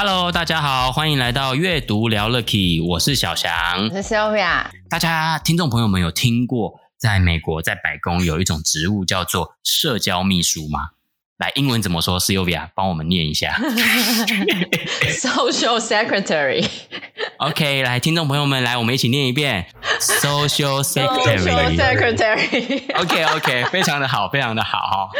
Hello，大家好，欢迎来到阅读聊了 Key，我是小翔，我是 Sylvia。大家听众朋友们有听过，在美国在白宫有一种职务叫做社交秘书吗？来，英文怎么说？Sylvia，帮我们念一下。Social Secretary。OK，来，听众朋友们，来，我们一起念一遍。Social Secretary。Social Secretary。OK，OK，非常的好，非常的好。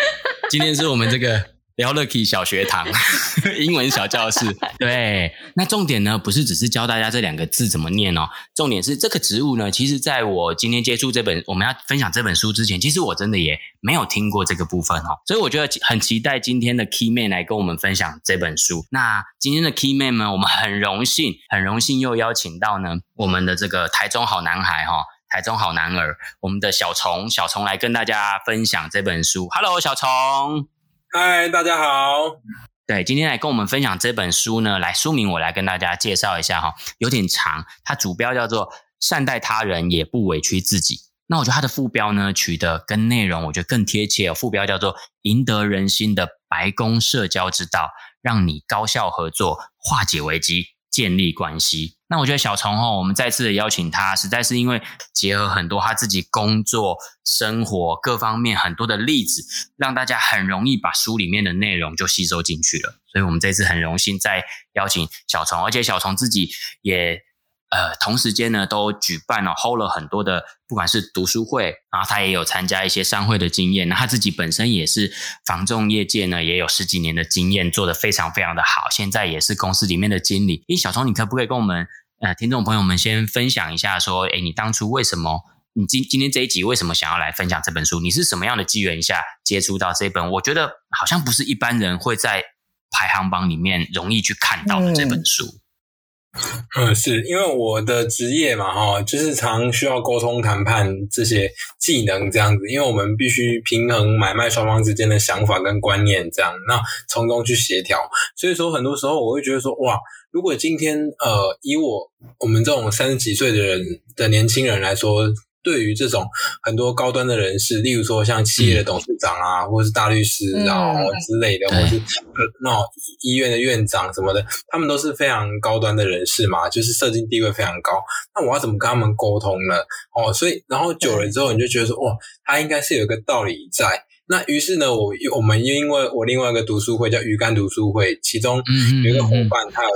今天是我们这个。聊了 Key 小学堂，英文小教室。对，那重点呢，不是只是教大家这两个字怎么念哦，重点是这个植物呢，其实在我今天接触这本我们要分享这本书之前，其实我真的也没有听过这个部分哦，所以我觉得很期待今天的 Key Man 来跟我们分享这本书。那今天的 Key Man 呢，我们很荣幸，很荣幸又邀请到呢我们的这个台中好男孩哈，台中好男儿，我们的小虫，小虫来跟大家分享这本书。Hello，小虫。嗨，大家好。对，今天来跟我们分享这本书呢，来书名我来跟大家介绍一下哈，有点长，它主标叫做《善待他人也不委屈自己》。那我觉得它的副标呢，取得跟内容我觉得更贴切，副标叫做《赢得人心的白宫社交之道》，让你高效合作，化解危机，建立关系。那我觉得小虫哦，我们再次的邀请他，实在是因为结合很多他自己工作、生活各方面很多的例子，让大家很容易把书里面的内容就吸收进去了。所以我们这次很荣幸再邀请小虫，而且小虫自己也。呃，同时间呢，都举办了 hold 了很多的，不管是读书会，然后他也有参加一些商会的经验。那他自己本身也是房仲业界呢，也有十几年的经验，做得非常非常的好。现在也是公司里面的经理。诶，小聪，你可不可以跟我们呃听众朋友们先分享一下，说，诶，你当初为什么，你今今天这一集为什么想要来分享这本书？你是什么样的机缘下接触到这本？我觉得好像不是一般人会在排行榜里面容易去看到的这本书。嗯嗯，是因为我的职业嘛，哈，就是常需要沟通、谈判这些技能这样子。因为我们必须平衡买卖双方之间的想法跟观念，这样，那从中去协调。所以说，很多时候我会觉得说，哇，如果今天呃，以我我们这种三十几岁的人的年轻人来说。对于这种很多高端的人士，例如说像企业的董事长啊，嗯、或是大律师啊、嗯、之类的，或是那种医院的院长什么的，他们都是非常高端的人士嘛，就是社经地位非常高。那我要怎么跟他们沟通呢？哦，所以然后久了之后，你就觉得说，哇，他应该是有一个道理在。那于是呢，我我们因为我另外一个读书会叫鱼竿读书会，其中有一个伙伴他有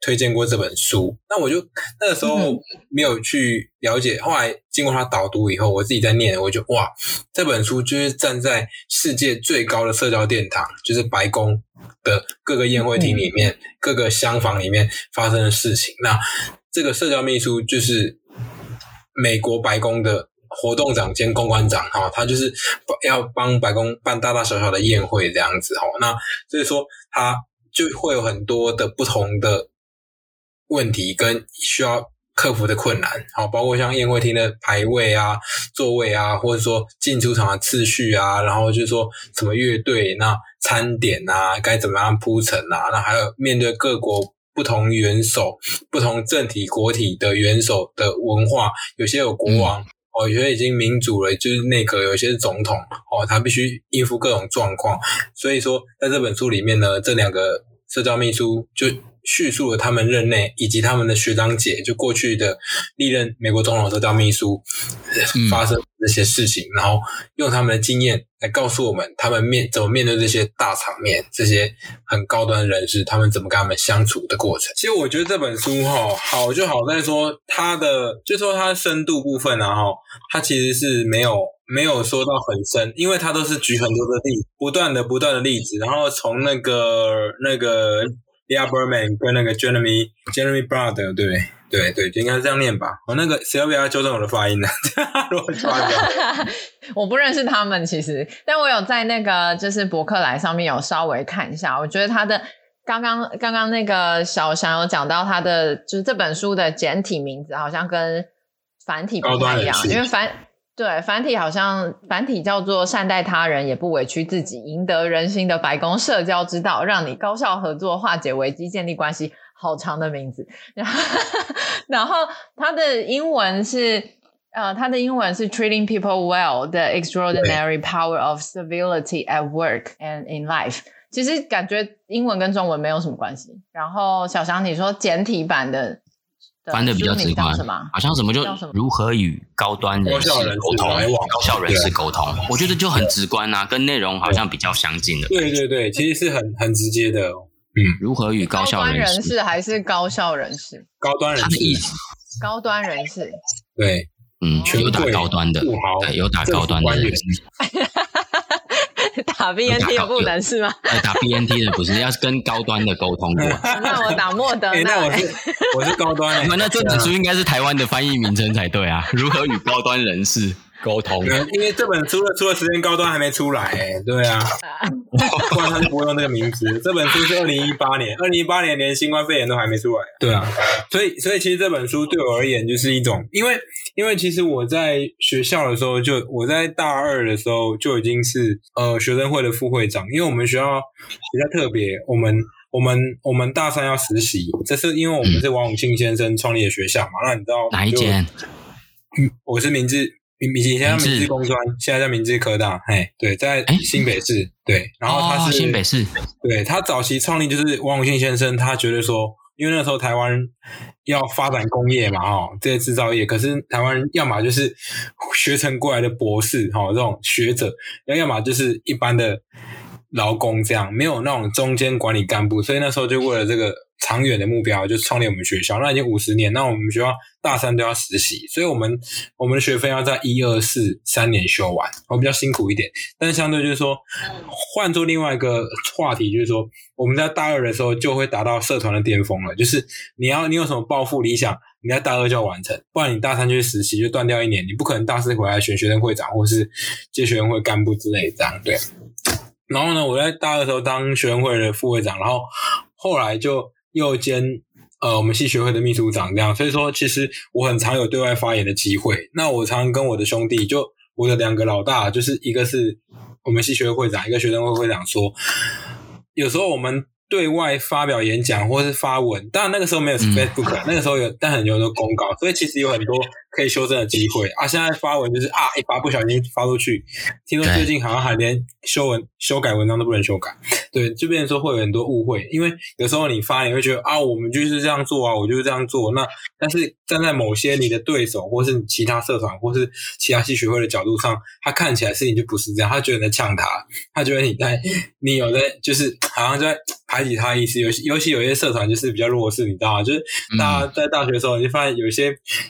推荐过这本书，那我就那个时候没有去了解，后来经过他导读以后，我自己在念，我就哇，这本书就是站在世界最高的社交殿堂，就是白宫的各个宴会厅里面、各个厢房里面发生的事情。那这个社交秘书就是美国白宫的。活动长兼公关长哈，他就是要帮白宫办大大小小的宴会这样子哈。那所以说，他就会有很多的不同的问题跟需要克服的困难，好，包括像宴会厅的排位啊、座位啊，或者说进出场的次序啊，然后就是说什么乐队、那餐点啊，该怎么样铺陈啊，那还有面对各国不同元首、不同政体国体的元首的文化，有些有国王。嗯哦，有些已经民主了，就是内阁，有些是总统哦，他必须应付各种状况。所以说，在这本书里面呢，这两个社交秘书就叙述了他们任内以及他们的学长姐，就过去的历任美国总统社交秘书发生这些事情，嗯、然后用他们的经验来告诉我们，他们面怎么面对这些大场面，这些很高端的人士，他们怎么跟他们相处的过程。其实我觉得这本书哈，好就好在说它的，就说它的深度部分啊哈，它其实是没有没有说到很深，因为它都是举很多的例子，不断的不断的例子，然后从那个那个。Leah Berman 跟那个 Jeremy Jeremy Brother 对对？对，就应该是这样念吧。我那个 Sylvia 纠正我的发音呢，我不认识他们其实，但我有在那个就是博客来上面有稍微看一下，我觉得他的刚刚刚刚那个小翔有讲到他的，就是这本书的简体名字好像跟繁体不太一样，因为繁对繁体好像繁体叫做“善待他人，也不委屈自己，赢得人心的白宫社交之道”，让你高效合作、化解危机、建立关系，好长的名字。然后，然后它的英文是呃，它的英文是 “Treating people well: the extraordinary power of civility at work and in life”。其实感觉英文跟中文没有什么关系。然后小翔，你说简体版的，翻的比较直观，好像什么就如何与高端人士沟通，高效人士沟通，我觉得就很直观啊，跟内容好像比较相近的。对对对，其实是很很直接的。嗯，如何与高效人士？还是高效人士？高端人士。高端人士。对，嗯，有打高端的，对，有打高端的人士。打 BNT 的不能是吗？打 BNT 的不是，要是跟高端的沟通过。那我打莫德 纳。那我是 我是高端的。那这本书应该是台湾的翻译名称才对啊！如何与高端人士沟通？因为这本书的出的时间高端还没出来，哎，对啊，不然他就不会用那个名字。这本书是二零一八年，二零一八年连新冠肺炎都还没出来。对啊，所以所以其实这本书对我而言就是一种，因为因为其实我在学校的时候就我在大二的时候就已经是呃学生会的副会长，因为我们学校比较特别，我们我们我们大三要实习，这是因为我们是王永庆先生创立的学校嘛，那你知道哪一间？嗯，我是明治。以前叫明治工专，现在叫明治科大。嘿，对，在新北市。对，然后他是新北市。对，他早期创立就是王永庆先生，他觉得说，因为那时候台湾要发展工业嘛，哦，这些制造业，可是台湾要么就是学成过来的博士，哈，这种学者，要要么就是一般的劳工，这样没有那种中间管理干部，所以那时候就为了这个。长远的目标就是创立我们学校，那已经五十年，那我们学校大三都要实习，所以我们我们的学分要在一二四三年修完，我比较辛苦一点。但相对就是说，换做另外一个话题，就是说我们在大二的时候就会达到社团的巅峰了，就是你要你有什么抱负理想，你在大二就要完成，不然你大三去实习就断掉一年，你不可能大四回来选学生会长或是接学生会干部之类的这样。对。然后呢，我在大二的时候当学生会的副会长，然后后来就。又兼呃我们系学会的秘书长这样，所以说其实我很常有对外发言的机会。那我常常跟我的兄弟，就我的两个老大，就是一个是我们系学会会长，一个学生会会长说，有时候我们。对外发表演讲或是发文，当然那个时候没有 Facebook，、嗯、那个时候有，但很多都公告，所以其实有很多可以修正的机会啊。现在发文就是啊，一发不小心发出去，听说最近好像还连修文、修改文章都不能修改，对，就变成说会有很多误会，因为有时候你发你会觉得啊，我们就是这样做啊，我就是这样做，那但是站在某些你的对手或是其他社团或是其他系学会的角度上，他看起来事情就不是这样，他觉得你在呛他，他觉得你在你有在就是好像在。排挤他的意思，尤其尤其有些社团就是比较弱势，你知道吗？就是大家在大学的时候，你就发现有一些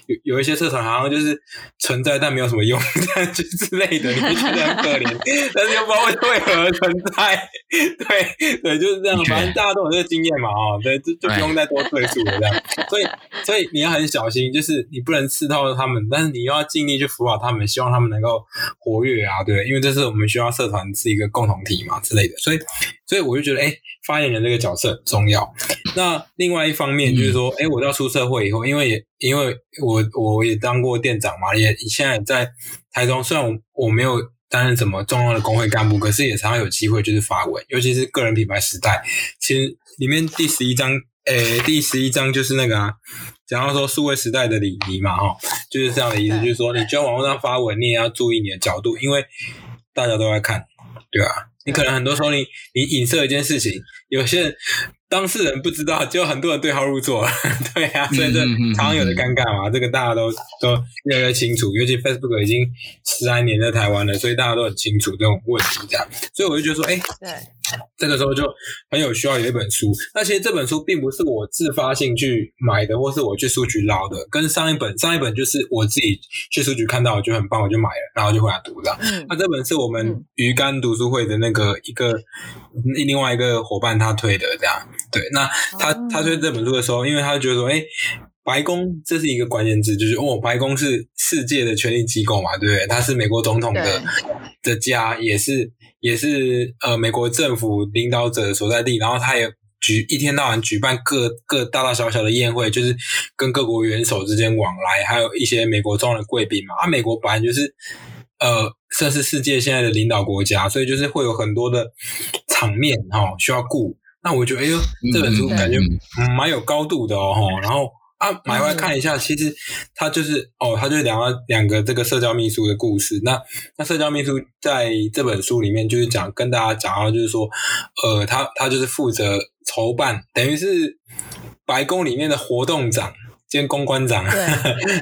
有有一些社团好像就是存在但没有什么用，这样就之类的，你会觉得很可怜，但是又不知道为何而存在。对对，就是这样，反正大家都有这个经验嘛，哦，对，就就不用再多赘述了这样。所以所以你要很小心，就是你不能刺透他们，但是你又要尽力去辅导他们，希望他们能够活跃啊，对，因为这是我们学校社团是一个共同体嘛之类的，所以所以我就觉得，哎。发言人这个角色很重要。那另外一方面就是说，哎、嗯，我到出社会以后，因为也因为我我也当过店长嘛，也现在在台中，虽然我我没有担任什么重要的工会干部，可是也常常有机会就是发文，尤其是个人品牌时代。其实里面第十一章，诶，第十一章就是那个啊，讲到说数位时代的礼仪嘛，哈，就是这样的意思，就是说你就在网络上发文，你也要注意你的角度，因为大家都在看，对吧？你可能很多时候你你影射一件事情，有些人当事人不知道，就很多人对号入座了，对啊，所以这常常有的尴尬嘛，这个大家都都越来越清楚，尤其 Facebook 已经十来年在台湾了，所以大家都很清楚这种问题，这样，所以我就觉得说，哎，对。这个时候就很有需要有一本书。那其实这本书并不是我自发性去买的，或是我去书局捞的。跟上一本，上一本就是我自己去书局看到，我觉得很棒，我就买了，然后就回来读这样。嗯、那这本是我们鱼竿读书会的那个一个另外一个伙伴他推的这样。对，那他他推这本书的时候，因为他觉得说，哎，白宫这是一个关键字，就是哦，白宫是世界的权力机构嘛，对不对？它是美国总统的的家，也是。也是呃，美国政府领导者所在地，然后他也举一天到晚举办各各大大小小的宴会，就是跟各国元首之间往来，还有一些美国重要的贵宾嘛。啊，美国本来就是呃，算是世界现在的领导国家，所以就是会有很多的场面哈、哦、需要顾。那我觉得，哎呦，这本书感觉蛮有高度的哦，然后。啊，买回来看一下，其实他就是哦，他就是两个两个这个社交秘书的故事。那那社交秘书在这本书里面就是讲跟大家讲到，就是说，呃，他他就是负责筹办，等于是白宫里面的活动长。兼公关长，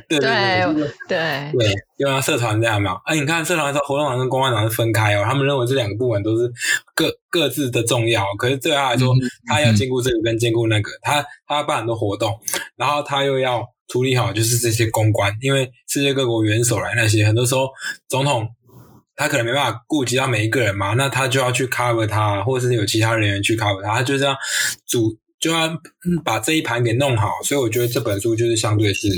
对。对对对。对对，就像社团这样有没有？哎，你看社团的活动长跟公关长是分开哦，他们认为这两个部门都是各各自的重要，可是对他来说，他要兼顾这个跟兼顾那个，他他要办很多活动，然后他又要处理好就是这些公关，因为世界各国元首来那些，很多时候总统他可能没办法顾及到每一个人嘛，那他就要去 cover 他，或者是有其他人员去 cover 他，他就这样主。就要把这一盘给弄好，所以我觉得这本书就是相对是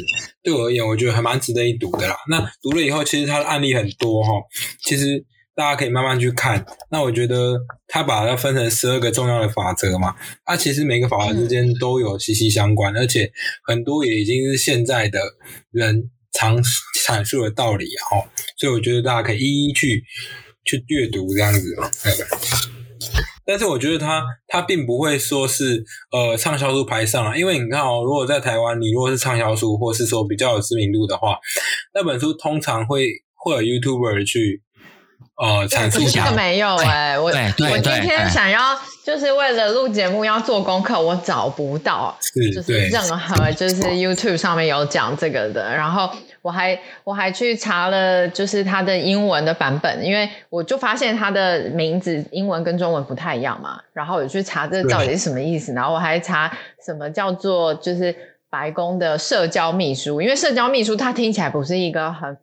对我而言，我觉得还蛮值得一读的啦。那读了以后，其实它的案例很多哈，其实大家可以慢慢去看。那我觉得他把它分成十二个重要的法则嘛，它其实每个法则之间都有息息相关，而且很多也已经是现在的人常阐述的道理哈。所以我觉得大家可以一一去去阅读这样子，对。但是我觉得他他并不会说是呃畅销书排上啊，因为你看哦，如果在台湾，你如果是畅销书，或是说比较有知名度的话，那本书通常会会有 YouTuber 去呃阐述一下。这个没有哎、欸，我我今天想要就是为了录节目要做功课，我找不到，是就是任何就是 YouTube 上面有讲这个的，然后。我还我还去查了，就是它的英文的版本，因为我就发现它的名字英文跟中文不太一样嘛，然后我去查这到底是什么意思，然后我还查什么叫做就是白宫的社交秘书，因为社交秘书它听起来不是一个很。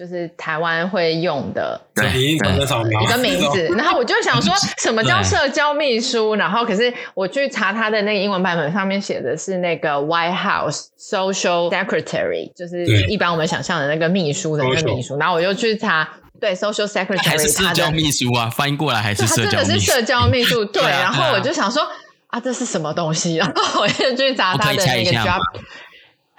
就是台湾会用的对一个名字，然后我就想说，什么叫社交秘书？然后可是我去查他的那个英文版本，上面写的是那个 White House Social Secretary，就是一般我们想象的那个秘书的那个秘书。然后我就去查，对 Social Secretary，还是社交秘书啊？翻译过来还是社交秘书？他真的是社交秘书，对。然后我就想说，啊，这是什么东西？然后我就去查他的那个 job。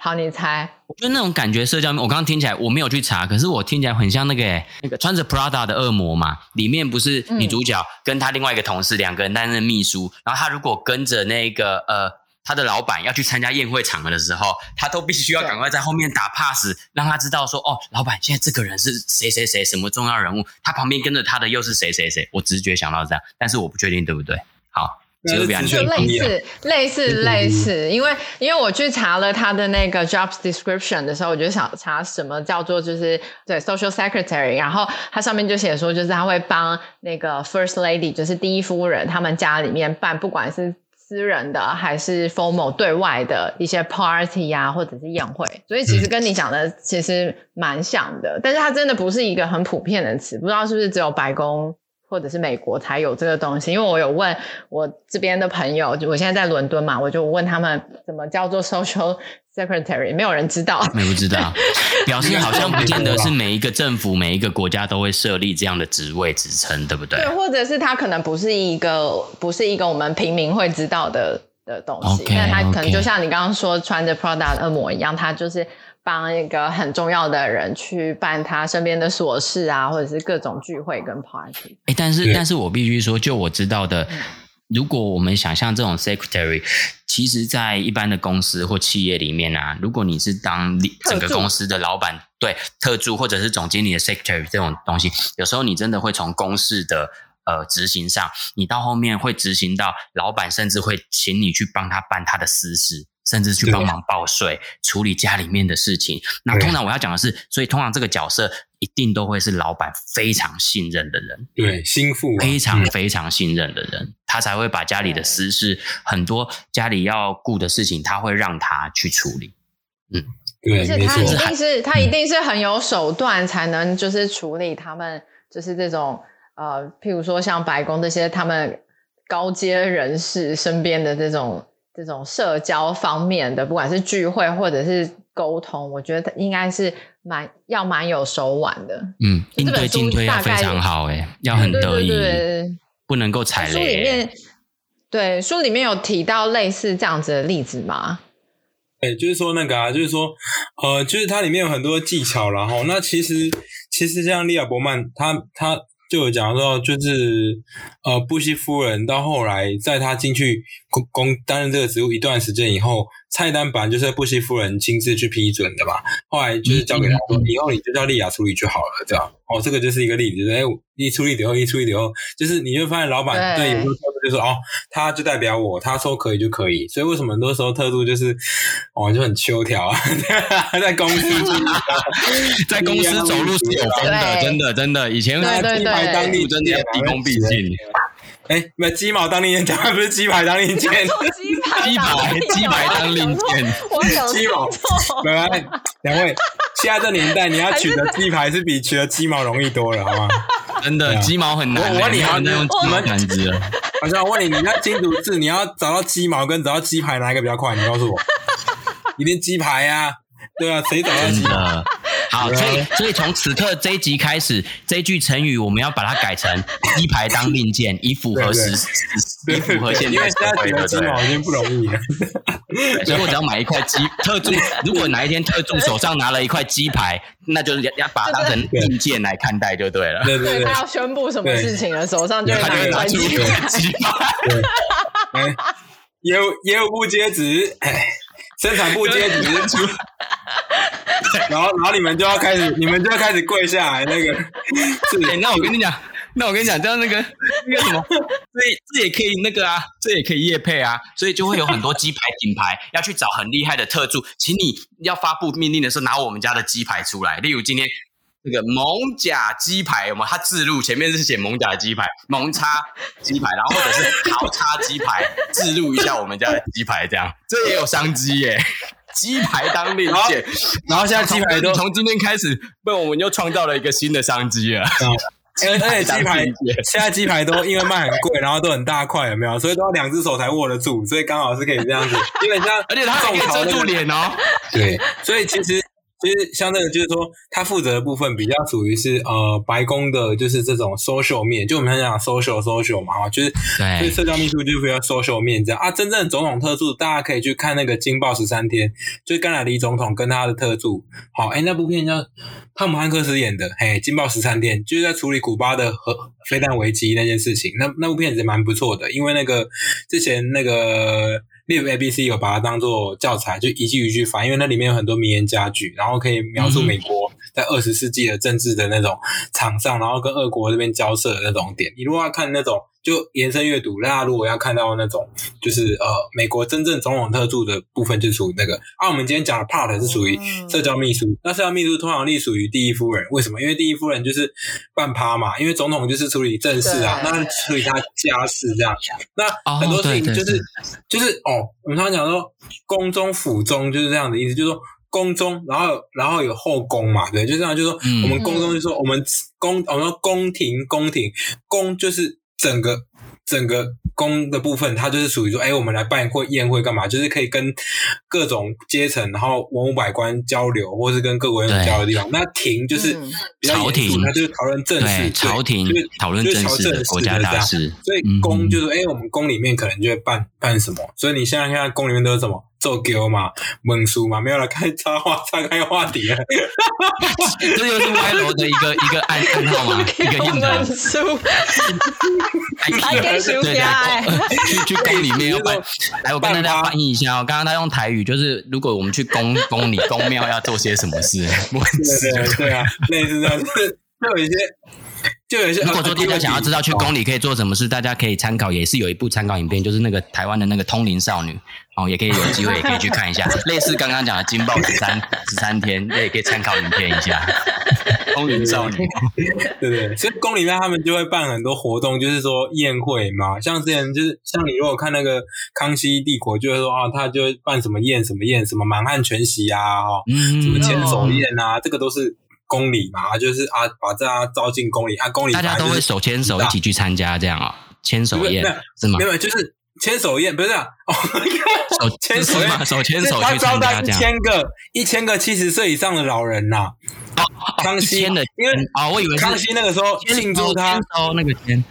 好，你猜？我觉得那种感觉，社交，我刚刚听起来我没有去查，可是我听起来很像那个那个穿着 Prada 的恶魔嘛。里面不是女主角跟她另外一个同事两个人担任秘书，然后她如果跟着那个呃她的老板要去参加宴会场合的时候，她都必须要赶快在后面打 pass，让她知道说哦，老板现在这个人是谁谁谁，什么重要人物，他旁边跟着他的又是谁谁谁。我直觉想到这样，但是我不确定对不对。好。就类似类似类似，因为因为我去查了他的那个 jobs description 的时候，我就想查什么叫做就是对 social secretary，然后它上面就写说，就是他会帮那个 first lady，就是第一夫人，他们家里面办不管是私人的还是 formal 对外的一些 party 啊，或者是宴会，所以其实跟你讲的其实蛮像的，但是它真的不是一个很普遍的词，不知道是不是只有白宫。或者是美国才有这个东西，因为我有问我这边的朋友，我现在在伦敦嘛，我就问他们怎么叫做 social secretary，没有人知道，没不知道，表示好像不见得是每一个政府、每一个国家都会设立这样的职位职称，对不对？对，或者是他可能不是一个，不是一个我们平民会知道的的东西，那、okay, 他可能就像你刚刚说穿着 Prada 的恶魔一样，他就是。帮一个很重要的人去办他身边的琐事啊，或者是各种聚会跟 party。哎，但是，但是我必须说，就我知道的，嗯、如果我们想象这种 secretary，其实，在一般的公司或企业里面啊，如果你是当整个公司的老板，对特助或者是总经理的 secretary 这种东西，有时候你真的会从公事的呃执行上，你到后面会执行到老板甚至会请你去帮他办他的私事。甚至去帮忙报税、处理家里面的事情。那通常我要讲的是，所以通常这个角色一定都会是老板非常信任的人，对，心腹非常非常信任的人，他才会把家里的私事，很多家里要顾的事情，他会让他去处理。嗯，对，而且他一定是他一定是很有手段，才能就是处理他们就是这种呃，譬如说像白宫这些他们高阶人士身边的这种。这种社交方面的，不管是聚会或者是沟通，我觉得应该是蛮要蛮有手腕的。嗯，应对进退要非常好，哎，要很得意，对对对对，不能够踩雷。书里面，对，书里面有提到类似这样子的例子吗？对，就是说那个啊，就是说，呃，就是它里面有很多技巧，然后那其实其实像利亚伯曼，他他就有讲到，就是呃，布希夫人到后来，在她进去公公担任这个职务一段时间以后。菜单本来就是布希夫人亲自去批准的嘛，后来就是交给他说，以后你就叫丽亚处理就好了，这样。哦，这个就是一个例子，就是哎，一处理以后，一处理以后，就是你就发现老板对有时候就说哦，他就代表我，他说可以就可以。所以为什么很多时候特助就是哦就很秋条啊，在公司 在公司走路是有风的，真的真的。以前鸡排当地真的要毕恭毕敬。哎，没鸡毛当令箭，不是鸡排当令箭，鸡排鸡排鸡排当令箭，鸡毛。拜拜，两位，现在这年代，你要取得鸡排是比取得鸡毛容易多了，好吗？真的，鸡毛很难。我问你啊，那用鸡毛感知了。好像我问你，你那精读字，你要找到鸡毛跟找到鸡排哪一个比较快？你告诉我，一定鸡排呀。对啊，谁找到鸡毛？好，所以所以从此刻这一集开始，这句成语我们要把它改成 “一排当令箭”，以符合时，以符合现在社会的。鸡毛已经不容易了，所以我只要买一块鸡 特助，如果哪一天特助手上拿了一块鸡排，那就是要把它当成令箭来看待就对了。对对对，他要宣布什么事情了，手上就会拿一块鸡排。业务业务部接旨，生产部接旨出。然后，然后你们就要开始，你们就要开始跪下来。那个，是、欸，那我跟你讲，那我跟你讲，这样那个那个什么，这这也可以那个啊，这也可以业配啊，所以就会有很多鸡排品牌要去找很厉害的特助，请你要发布命令的时候拿我们家的鸡排出来。例如今天那个蒙甲鸡排，有没有？它置入前面是写蒙甲鸡排、蒙叉鸡排，然后或者是豪叉鸡排，自入一下我们家的鸡排，这样这也有商机耶。鸡排当令箭，然后现在鸡排都从今天开始被我们又创造了一个新的商机了。而且鸡排现在鸡排都因为卖很贵，然后都很大块，有没有？所以都要两只手才握得住，所以刚好是可以这样子。基本上，而且它还可以遮住脸哦。对，所以其实。其实像那个，就是说他负责的部分比较属于是呃白宫的，就是这种 social 面，就我们常讲 social social 嘛，哈，就是对，就是社交秘书就是比较 social 面这样啊。真正的总统特助，大家可以去看那个《惊爆十三天》，就是甘乃迪总统跟他的特助，好，哎，那部片叫汤姆汉克斯演的，嘿，《惊爆十三天》就是在处理古巴的核飞弹危机那件事情，那那部片子蛮不错的，因为那个之前那个。例如 ABC 有把它当做教材，就一句一句翻，因为那里面有很多名言佳句，然后可以描述美国在二十世纪的政治的那种场上，然后跟俄国这边交涉的那种点。你如果要看那种。就延伸阅读，大家如果要看到那种，就是呃，美国真正总统特助的部分，就属于那个。啊，我们今天讲的 part 是属于社交秘书。那社交秘书通常隶属于第一夫人，为什么？因为第一夫人就是半趴嘛，因为总统就是处理政事啊，那处理他家事这样。那很多事情就是就是哦，我们常常讲说宫中府中就是这样的意思，就是说宫中，然后然后有后宫嘛，对，就这样，就是说我们宫中就是说我们宫，我们说宫廷宫廷宫就是。整个整个宫的部分，它就是属于说，哎，我们来办会宴会干嘛？就是可以跟各种阶层，然后文武百官交流，或是跟各国人交流的地方。那廷就是比较严肃，它就是讨论政事。朝廷就是讨论政事的国家大事。所以宫就是，哎，我们宫里面可能就会办办什么？所以你现在现在宫里面都是什么？做狗嘛，蒙书嘛，没有了，开插话，岔开话题了。这又是歪楼的一个 一个暗暗号嘛，一个印的。书，还给书家去去宫里面要办，来，我跟大家翻译一下哦。刚刚他用台语，就是如果我们去宫宫里宫庙要做些什么事，对对对啊，类似这样，就是会有一些。就有些，如果说大家想要知道去宫里可以做什么事，大家可以参考，也是有一部参考影片，就是那个台湾的那个通灵少女哦，也可以有机会也可以去看一下，类似刚刚讲的惊爆十三十三天，也可以参考影片一下。风云少女，对不 对？所以宫里面他们就会办很多活动，就是说宴会嘛，像之前就是像你如果看那个康熙帝国，就会说啊，他就会办什么宴什么宴，什么满汉全席啊，哈，什么牵手宴啊，这个都是。宫里嘛，就是啊，把大家招进宫里啊，宫里大家都会手牵手一起去参加这样啊，牵手宴是吗？没有，就是牵手宴，不是啊，手牵手宴，手牵手去参加这样。一千个一千个七十岁以上的老人呐，康熙的，因为啊，我以为康熙那个时候庆祝他那个签，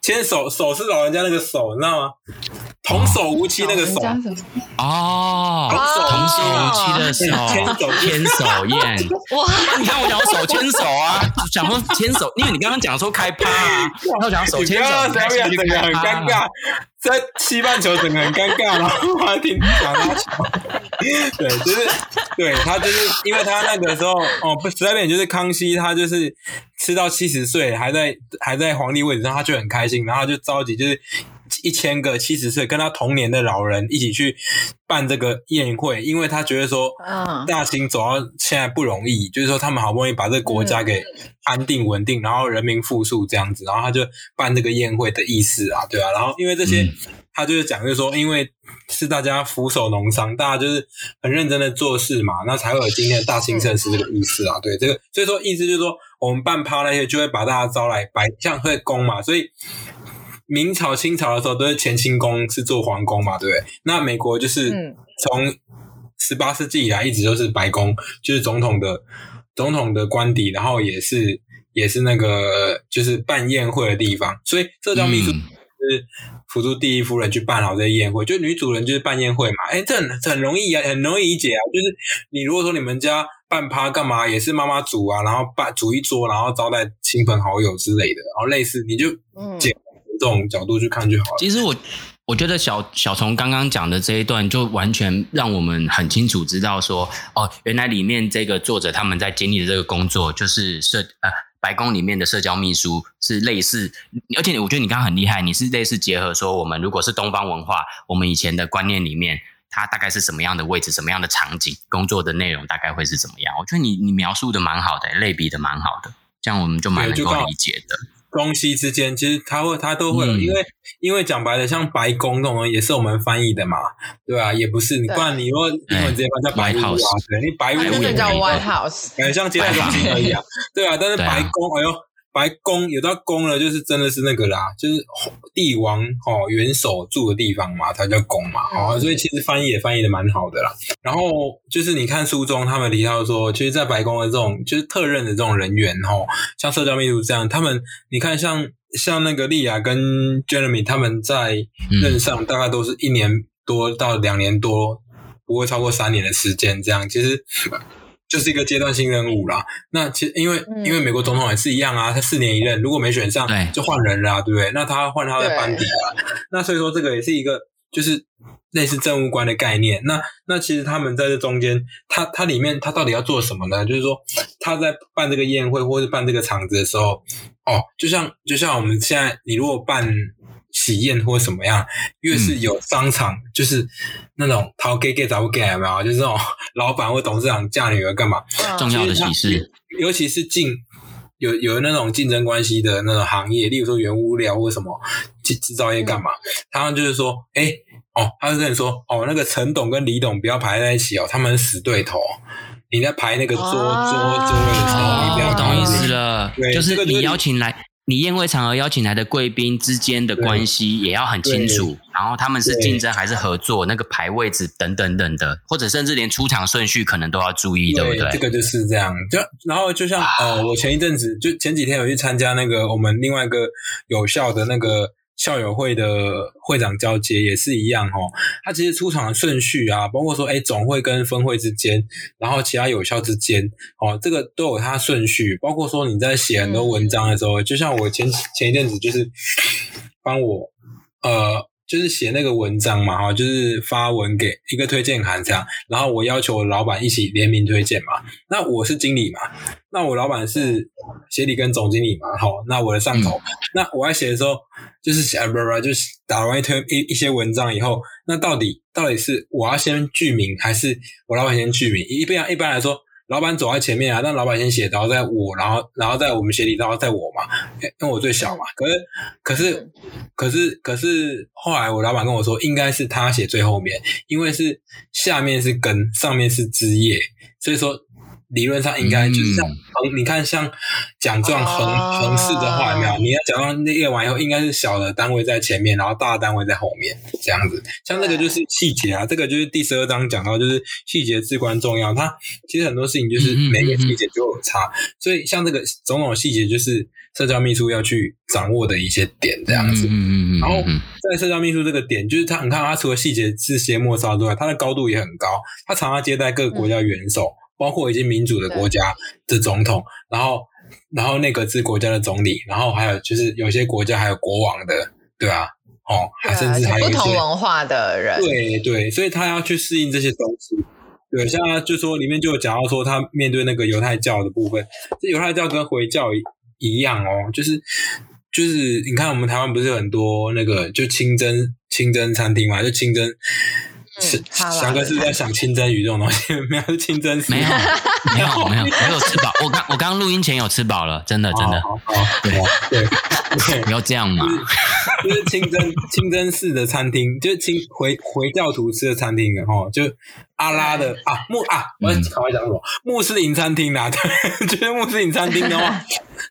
牵手手是老人家那个手，你知道吗？童叟无欺那个手。哦，童叟无欺的手，牵手。牵手宴。哇！你看我讲手牵手啊，讲说牵手，因为你刚刚讲说开趴啊，然后讲手牵手，很尴尬，在西半球整个很尴尬，然后还挺讲拉球，对，就是对他就是因为他那个时候哦，不十二点就是康熙，他就是吃到七十岁还在还在皇帝位置上，他就很开心，然后他就着急就是。一千个七十岁跟他同年的老人一起去办这个宴会，因为他觉得说，大清走到现在不容易，就是说他们好不容易把这个国家给安定稳定，然后人民富庶这样子，然后他就办这个宴会的意思啊，对啊，然后因为这些，他就是讲，就是说，因为是大家俯首农桑，大家就是很认真的做事嘛，那才会有今天的大清盛世这个意思啊，对，这个所以说意思就是说，我们办趴那些就会把大家招来摆像会攻嘛，所以。明朝、清朝的时候都是乾清宫是做皇宫嘛，对不对？那美国就是从十八世纪以来一直都是白宫，就是总统的总统的官邸，然后也是也是那个就是办宴会的地方。所以社交秘书是辅助第一夫人去办好这些宴会，就女主人就是办宴会嘛。哎，这很很容易啊，很容易理解啊。就是你如果说你们家办趴干嘛，也是妈妈煮啊，然后办煮一桌，然后招待亲朋好友之类的，然后类似你就简。这种角度去看就好了。其实我我觉得小小虫刚刚讲的这一段，就完全让我们很清楚知道说，哦，原来里面这个作者他们在经历的这个工作，就是社呃白宫里面的社交秘书是类似，而且我觉得你刚刚很厉害，你是类似结合说，我们如果是东方文化，我们以前的观念里面，它大概是什么样的位置，什么样的场景，工作的内容大概会是怎么样？我觉得你你描述的蛮好的，类比的蛮好的，这样我们就蛮能够理解的。东西之间，其实他会，他都会有，嗯、因为因为讲白了，像白宫那种也是我们翻译的嘛，对吧、啊？也不是，你不然你如果英文直接翻叫白屋啊，对，你白屋也叫 White House，感觉像接待中心而已啊，对啊，但是白宫，哎呦。白宫有到宫了，就是真的是那个啦，就是帝王哦元首住的地方嘛，它叫宫嘛，哦，所以其实翻译也翻译的蛮好的啦。然后就是你看书中他们提到说，其实，在白宫的这种就是特任的这种人员哦，像社交秘书这样，他们你看像像那个莉亚跟 Jeremy 他们在任上大概都是一年多到两年多，不会超过三年的时间这样，其实。就是一个阶段性任务啦。那其实因为、嗯、因为美国总统也是一样啊，他四年一任，如果没选上就换人了，对不对？那他换他的班底啊。那所以说这个也是一个就是类似政务官的概念。那那其实他们在这中间，他他里面他到底要做什么呢？就是说他在办这个宴会或是办这个场子的时候，哦，就像就像我们现在你如果办。喜宴或什么样，越是有商场，嗯、就是那种讨给给找给有没有？就是这种 老板或董事长嫁女儿干嘛？重要的喜事，尤其是竞有有那种竞争关系的那种行业，例如说原物料或什么制制造业干嘛？嗯、他们就是说，哎、欸、哦，他就跟你说，哦，那个陈董跟李董不要排在一起哦，他们死对头。你在排那个桌、啊、桌桌位的时候，你不要我懂意思了，就是你邀请来。你宴会场合邀请来的贵宾之间的关系也要很清楚，然后他们是竞争还是合作，那个排位置等等等的，或者甚至连出场顺序可能都要注意，对，对不对？这个就是这样，就然后就像呃，我前一阵子就前几天有去参加那个我们另外一个有效的那个。校友会的会长交接也是一样哦，他其实出场的顺序啊，包括说诶总会跟分会之间，然后其他有效之间，哦，这个都有它顺序。包括说你在写很多文章的时候，就像我前前一阵子就是帮我呃。就是写那个文章嘛，哈，就是发文给一个推荐函这样，然后我要求我老板一起联名推荐嘛。那我是经理嘛，那我老板是协理跟总经理嘛，好，那我的上头，那我在写的时候，就是写不不，就是打完一推一一些文章以后，那到底到底是我要先具名，还是我老板先具名？一般一般来说。老板走在前面啊，让老板先写，然后再我，然后然后在我们协理，然后再我嘛，因为我最小嘛。可是可是可是可是后来我老板跟我说，应该是他写最后面，因为是下面是根，上面是枝叶，所以说理论上应该就是像横，嗯、你看像奖状横横式的话，有没有？你要奖状列完以后，应该是小的单位在前面，然后大的单位在后面，这样子。像那个就是细节啊，这个就是第十二章讲到，就是细节至关重要。它其实很多事情就是每个细节就有差，嗯嗯嗯嗯，所以像这个种种细节，就是社交秘书要去掌握的一些点，这样子。嗯嗯嗯嗯。然后在社交秘书这个点，就是他，你看他除了细节是些末梢之外，他的高度也很高，他常常接待各个国家元首。嗯包括一些民主的国家的总统，然后，然后那个是国家的总理，然后还有就是有些国家还有国王的，对啊？哦，还甚至还有不同文化的人，对对，所以他要去适应这些东西。对，像他就说里面就有讲到说，他面对那个犹太教的部分，这犹太教跟回教一样哦，就是就是你看我们台湾不是有很多那个就清真清真餐厅嘛，就清真。是，翔哥是在想清蒸鱼这种东西，没有清蒸鱼，没有，没有，没有，没有吃饱。我刚我刚录音前有吃饱了，真的，真的。好，好，对，对，不要这样嘛。就是清真清真寺的餐厅，就是清回回教徒吃的餐厅哈，就阿拉的啊穆啊，我要赶快讲什么穆斯林餐厅啊，对，就是穆斯林餐厅的话，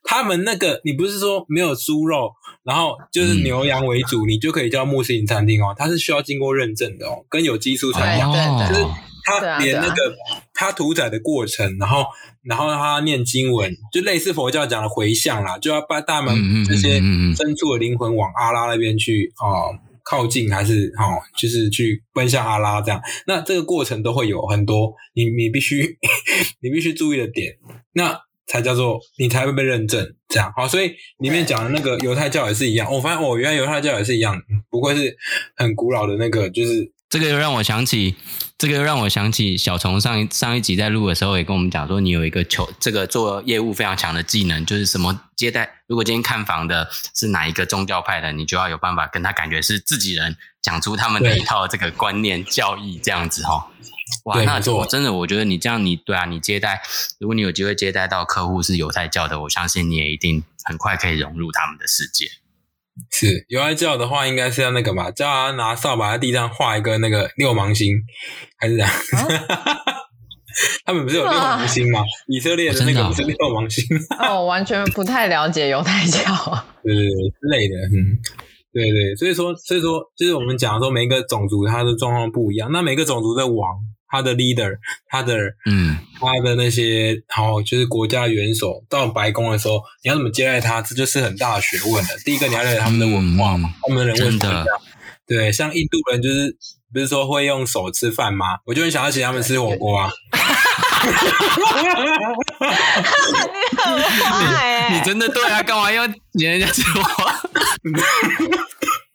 他们那个你不是说没有猪肉？然后就是牛羊为主，嗯、你就可以叫穆斯林餐厅哦，它是需要经过认证的哦，跟有机蔬菜一样，就是它连那个它屠宰的过程，然后然后它念经文，就类似佛教讲的回向啦，就要把大门这些牲畜的灵魂往阿拉那边去哦靠近，还是哦就是去奔向阿拉这样，那这个过程都会有很多你你必须 你必须注意的点，那。才叫做你才会被认证，这样好，所以里面讲的那个犹太教也是一样。我发现哦，原来犹太教也是一样，不愧是很古老的那个，就是这个又让我想起，这个又让我想起小虫上一上一集在录的时候也跟我们讲说，你有一个求这个做业务非常强的技能，就是什么接待，如果今天看房的是哪一个宗教派的，你就要有办法跟他感觉是自己人，讲出他们的一套这个观念教义这样子哈。哇，那我真的，我觉得你这样，你对啊，你接待，如果你有机会接待到客户是犹太教的，我相信你也一定很快可以融入他们的世界。是犹太教的话，应该是要那个吧，叫他拿扫把在地上画一个那个六芒星，还是这样？啊、他们不是有六芒星吗？以色列的那个不是六芒星？哦，我完全不太了解犹太教，对对对之类的，嗯。对对，所以说，所以说，就是我们讲说，每一个种族它的状况不一样。那每个种族的王，他的 leader，他的嗯，他的那些好，就是国家元首到白宫的时候，你要怎么接待他，这就是很大的学问的。第一个，你要了解他们的文化嘛，嗯、他们的人文怎么样？对，像印度人就是不是说会用手吃饭吗？我就很想要请他们吃火锅啊。你很坏哎！你真的对啊？干嘛要请人家吃火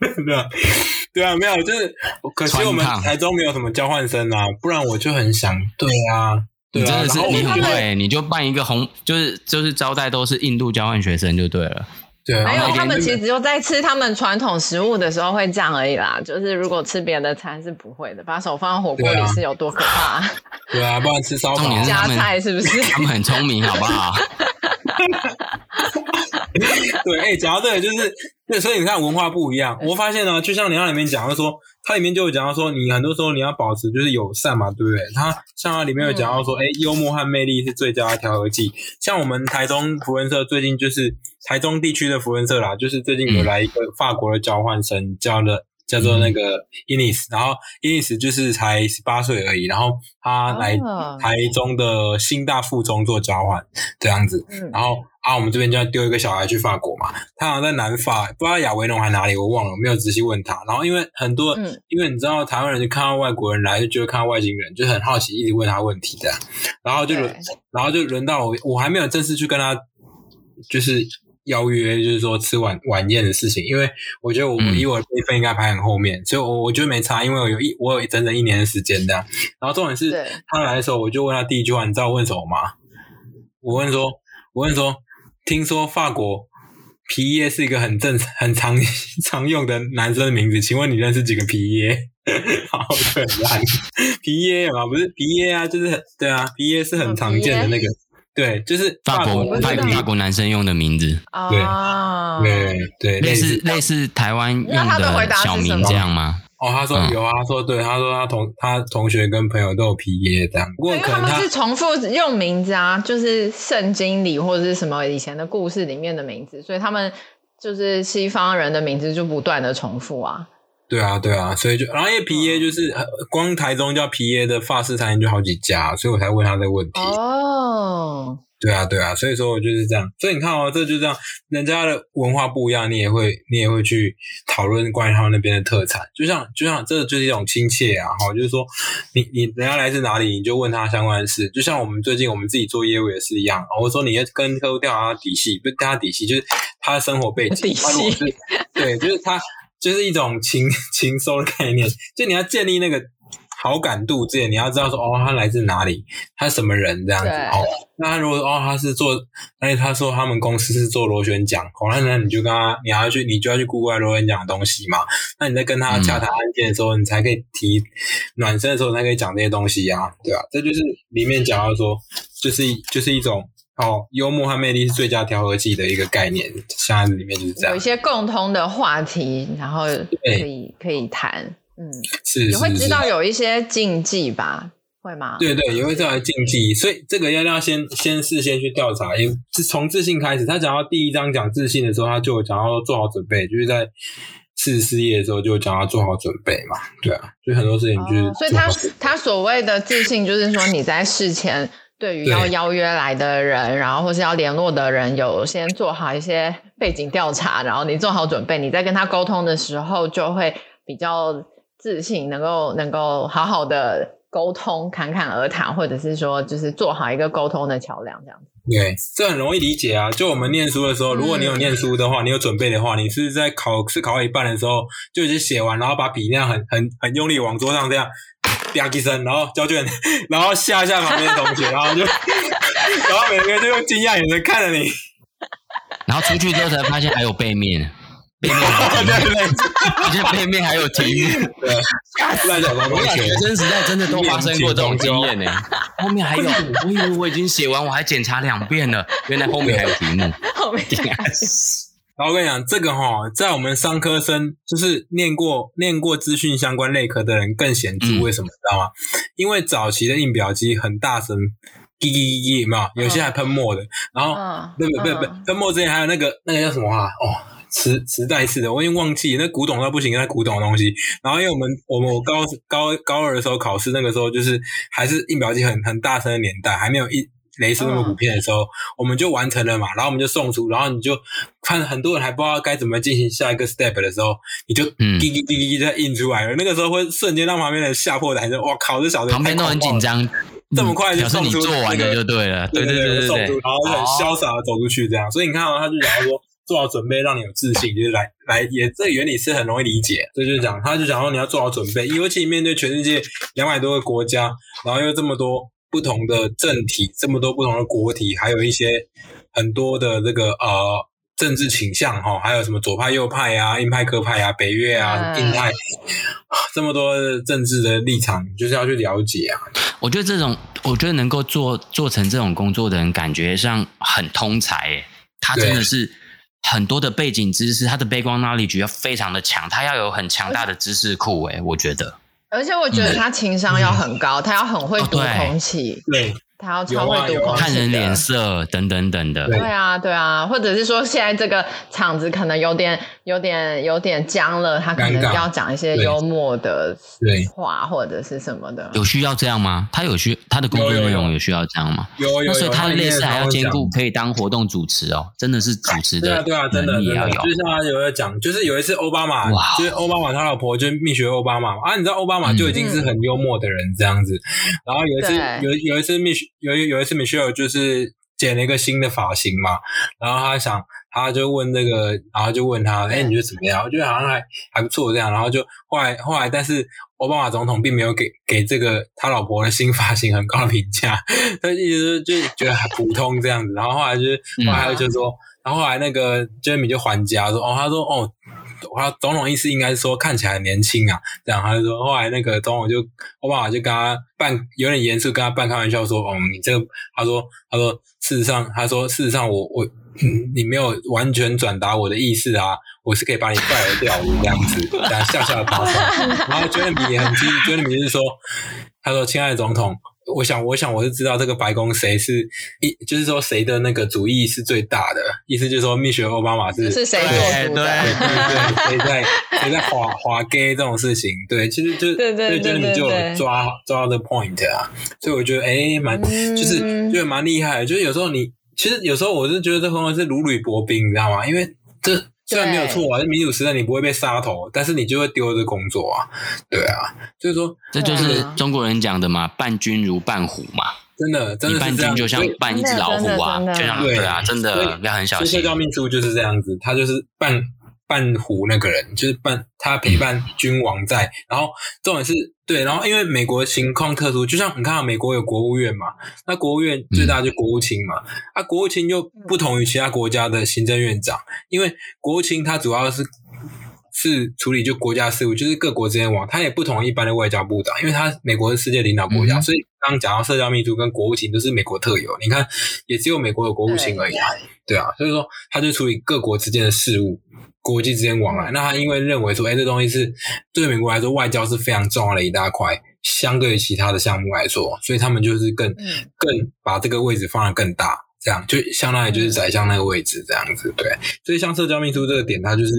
对啊，对啊，没有，就是可惜我们台中没有什么交换生啊，不然我就很想。对啊，对啊，真的是你很会，你就办一个红，就是就是招待都是印度交换学生就对了。对，没有，他们其实只有在吃他们传统食物的时候会这样而已啦。就是如果吃别的餐是不会的，把手放在火锅里是有多可怕？对啊，不然吃烧烤加菜是不是？他们很聪明，好不好？对，哎、欸，讲到这个就是，对，所以你看文化不一样，我发现呢，就像你那里面讲，就说它里面就有讲到说，你很多时候你要保持就是友善嘛，对不对？它像它里面有讲到说，哎、欸，幽默和魅力是最佳的调和剂。像我们台中福仁社最近就是台中地区的福仁社啦，就是最近有来一个法国的交换生叫的。叫做那个伊尼斯，然后伊尼斯就是才十八岁而已，然后他来台中的新大附中做交换这样子，然后啊，我们这边就要丢一个小孩去法国嘛，他好像在南法，不知道亚维农还哪里，我忘了，没有仔细问他。然后因为很多，因为你知道台湾人就看到外国人来，就觉得看到外星人，就很好奇，一直问他问题这样，然后就轮，然后就轮到我，我还没有正式去跟他，就是。邀约就是说吃晚晚宴的事情，因为我觉得我以我的辈分应该排很后面，嗯、所以我我觉得没差，因为我有一我有整整一年的时间这样。然后重点是他来的时候，我就问他第一句话，你知道问什么吗？我问说，我问说，听说法国皮耶是一个很正很常 常用的男生的名字，请问你认识几个皮耶？好可爱，皮耶嘛，不是皮耶啊，就是很对啊，皮耶是很常见的那个。对，就是法国法法国男生用的名字，对对对，类似类似台湾用的小名这样吗？哦，他说有啊，他说对，他说他同他同学跟朋友都有 PA 这样，不过可能他，他们是重复用名字啊，就是圣经里或者是什么以前的故事里面的名字，所以他们就是西方人的名字就不断的重复啊。对啊，对啊，所以就然后因为皮耶就是光台中叫皮耶的法式餐厅就好几家，所以我才问他这个问题。哦。对啊，对啊，所以说我就是这样。所以你看哦，这就这样，人家的文化不一样，你也会，你也会去讨论关于他们那边的特产。就像，就像，这就是一种亲切啊，哈，就是说，你你人家来自哪里，你就问他相关的事。就像我们最近我们自己做业务也是一样，我说你要跟客户调查他底细，不是调查底细，就是他的生活背景。底细。对，就是他，就是一种情 情搜的概念，就你要建立那个。好感度这些你要知道说哦，他来自哪里，他什么人这样子哦。那他如果哦，他是做，而且，他说他们公司是做螺旋桨，哦，那那你就跟他，你要去，你就要去 Google 螺旋桨的东西嘛。那你在跟他洽谈案件的时候，嗯、你才可以提暖身的时候，才可以讲这些东西呀，啊，对吧，啊？这就是里面讲到说，就是就是一种哦，幽默和魅力是最佳调和剂的一个概念，像里面就是这样，有一些共通的话题，然后可以可以谈。嗯，是，你会知道有一些禁忌吧？会吗？对对，也会知道禁忌，所以这个要要先先事先去调查。因为是从自信开始，他讲到第一章讲自信的时候，他就讲要做好准备，就是在试事业的时候就讲要做好准备嘛。对啊，所以很多事情就是、哦。所以他他所谓的自信，就是说你在事前对于要邀约来的人，然后或是要联络的人，有先做好一些背景调查，然后你做好准备，你在跟他沟通的时候就会比较。自信能够能够好好的沟通，侃侃而谈，或者是说，就是做好一个沟通的桥梁，这样子。对，这很容易理解啊。就我们念书的时候，如果你有念书的话，嗯、你有准备的话，你是在考试考到一半的时候就已经写完，然后把笔那样很很很用力往桌上这样啪一声，然后交卷，然后吓吓旁边的同学，然后就，然后每个人就用惊讶眼神看着你，然后出去之后才发现还有背面。背面还有题目，而且背面还有题目。对，烂小我讲学生时代真的都发生过这种经验呢。后面还有，我以为我已经写完，我还检查两遍了，原来后面还有题目。后面。然后我跟你讲，这个哈，在我们商科生，就是念过念过资讯相关类科的人更显著。为什么？知道吗？因为早期的印表机很大声，叽叽叽叽嘛，有些还喷墨的。然后，不不不不，喷墨之前还有那个那个叫什么啊？哦。磁磁带式的，我已经忘记那古董到不行，那古董的东西。然后因为我们我们我高高高二的时候考试，那个时候就是还是印表机很很大声的年代，还没有一雷士那么普遍的时候，我们就完成了嘛。然后我们就送出，然后你就看很多人还不知道该怎么进行下一个 step 的时候，你就滴滴滴滴滴在印出来了。那个时候会瞬间让旁边的人吓破胆，说哇靠，这小子旁边都很紧张，这么快就送出，你做完了就对了，对对对对，然后就很潇洒的走出去这样。所以你看到他就讲说。做好准备，让你有自信，就是来来也这个原理是很容易理解。所以就讲，他就讲说你要做好准备，尤其面对全世界两百多个国家，然后又这么多不同的政体，这么多不同的国体，还有一些很多的这个呃政治倾向哈，还有什么左派右派啊，鹰派鸽派啊，北约啊，印太，这么多政治的立场，就是要去了解啊。我觉得这种，我觉得能够做做成这种工作的人，感觉上很通才，他真的是。很多的背景知识，他的 background knowledge 要非常的强，他要有很强大的知识库，诶，我觉得。而且我觉得他情商要很高，嗯、他要很会读空气。对。他要超会读空气，看人脸色等等等的。对啊，对啊，或者是说现在这个场子可能有点、有点、有点僵了，他可能要讲一些幽默的话或者是什么的。有需要这样吗？他有需他的工作内容有需要这样吗？有有有。所以他的类似还要兼顾可以当活动主持哦，真的是主持的。对啊，对啊，真的也要有。就像他有在讲，就是有一次奥巴马，就是奥巴马他老婆就是蜜雪奥巴马啊，你知道奥巴马就已经是很幽默的人这样子，然后有一次有有一次蜜雪。有有一次，Michelle 就是剪了一个新的发型嘛，然后他想，他就问那个，然后就问他，哎，你觉得怎么样？我觉得好像还还不错这样，然后就后来后来，但是奥巴马总统并没有给给这个他老婆的新发型很高的评价，他一直就觉得还普通这样子，然后后来就是后来就说，然后后来那个 Jamie 就还价说，哦，他说哦。他总统意思应该是说看起来很年轻啊，这样他就说，后来那个总统就奥巴马就跟他半有点严肃跟他半开玩笑说，哦，你这个，他说他说事实上他说事实上我我你没有完全转达我的意思啊，我是可以把你 fire 掉的这样子，然后笑笑打算。然后 Jeremy 也很积极，Jeremy 就是说，他说：“亲爱的总统。”我想，我想，我是知道这个白宫谁是一，就是说谁的那个主意是最大的，意思就是说，蜜雪奥巴马是是谁做主的？对对对，谁在谁在滑滑 gay 这种事情？对，其实就对对对，你就抓抓到 the point 啊，所以我觉得哎，蛮就是觉得蛮厉害的，就是有时候你其实有时候我是觉得这方法是如履薄冰，你知道吗？因为这。虽然没有错啊，民主时代你不会被杀头，但是你就会丢这工作啊，对啊，所以说这就是中国人讲的嘛，伴君如伴虎嘛，真的，真的伴君就像伴一只老虎啊，就像对啊，真的要很小心。社交秘书就是这样子，他就是伴。伴虎那个人就是伴他陪伴君王在，然后重点是对，然后因为美国情况特殊，就像你看到美国有国务院嘛，那国务院最大就国务卿嘛，啊，国务卿就不同于其他国家的行政院长，因为国务卿他主要是是处理就国家事务，就是各国之间往，他也不同一般的外交部长，因为他美国是世界领导国家，所以刚刚讲到社交密度跟国务卿都是美国特有，你看也只有美国有国务卿而已，对啊，所以说他就处理各国之间的事务。国际之间往来，那他因为认为说，哎，这东西是对美国来说，外交是非常重要的一大块，相对于其他的项目来说，所以他们就是更更把这个位置放得更大，这样就相当于就是宰相那个位置这样子，对。所以像社交秘书这个点，它就是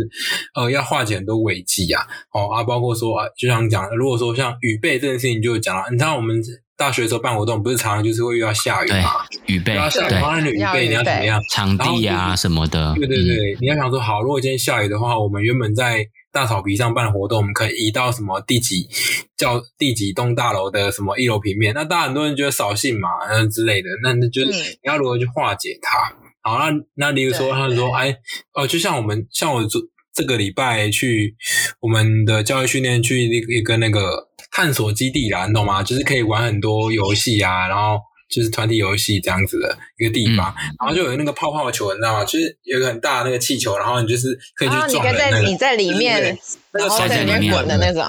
呃要化解很多危机啊，哦啊，包括说啊，就像讲，如果说像雨备这件事情，就讲了，你知道我们。大学的时候办活动，不是常常就是会遇到下雨嘛？雨备，对，然雨备，你要怎么样？场地啊什么的。对对对，你要想说，好，如果今天下雨的话，我们原本在大草皮上办活动，我们可以移到什么第几叫第几栋大楼的什么一楼平面？那当然很多人觉得扫兴嘛，嗯之类的。那那就是你要如何去化解它？好，那那例如说，他说，哎，哦，就像我们像我这这个礼拜去我们的教育训练去一个一个那个。探索基地啦，你懂吗？就是可以玩很多游戏啊，然后就是团体游戏这样子的一个地方，嗯、然后就有那个泡泡球，你知道吗？就是有一个很大的那个气球，然后你就是可以去撞人、那个。你在里面，然后在里面滚的那种。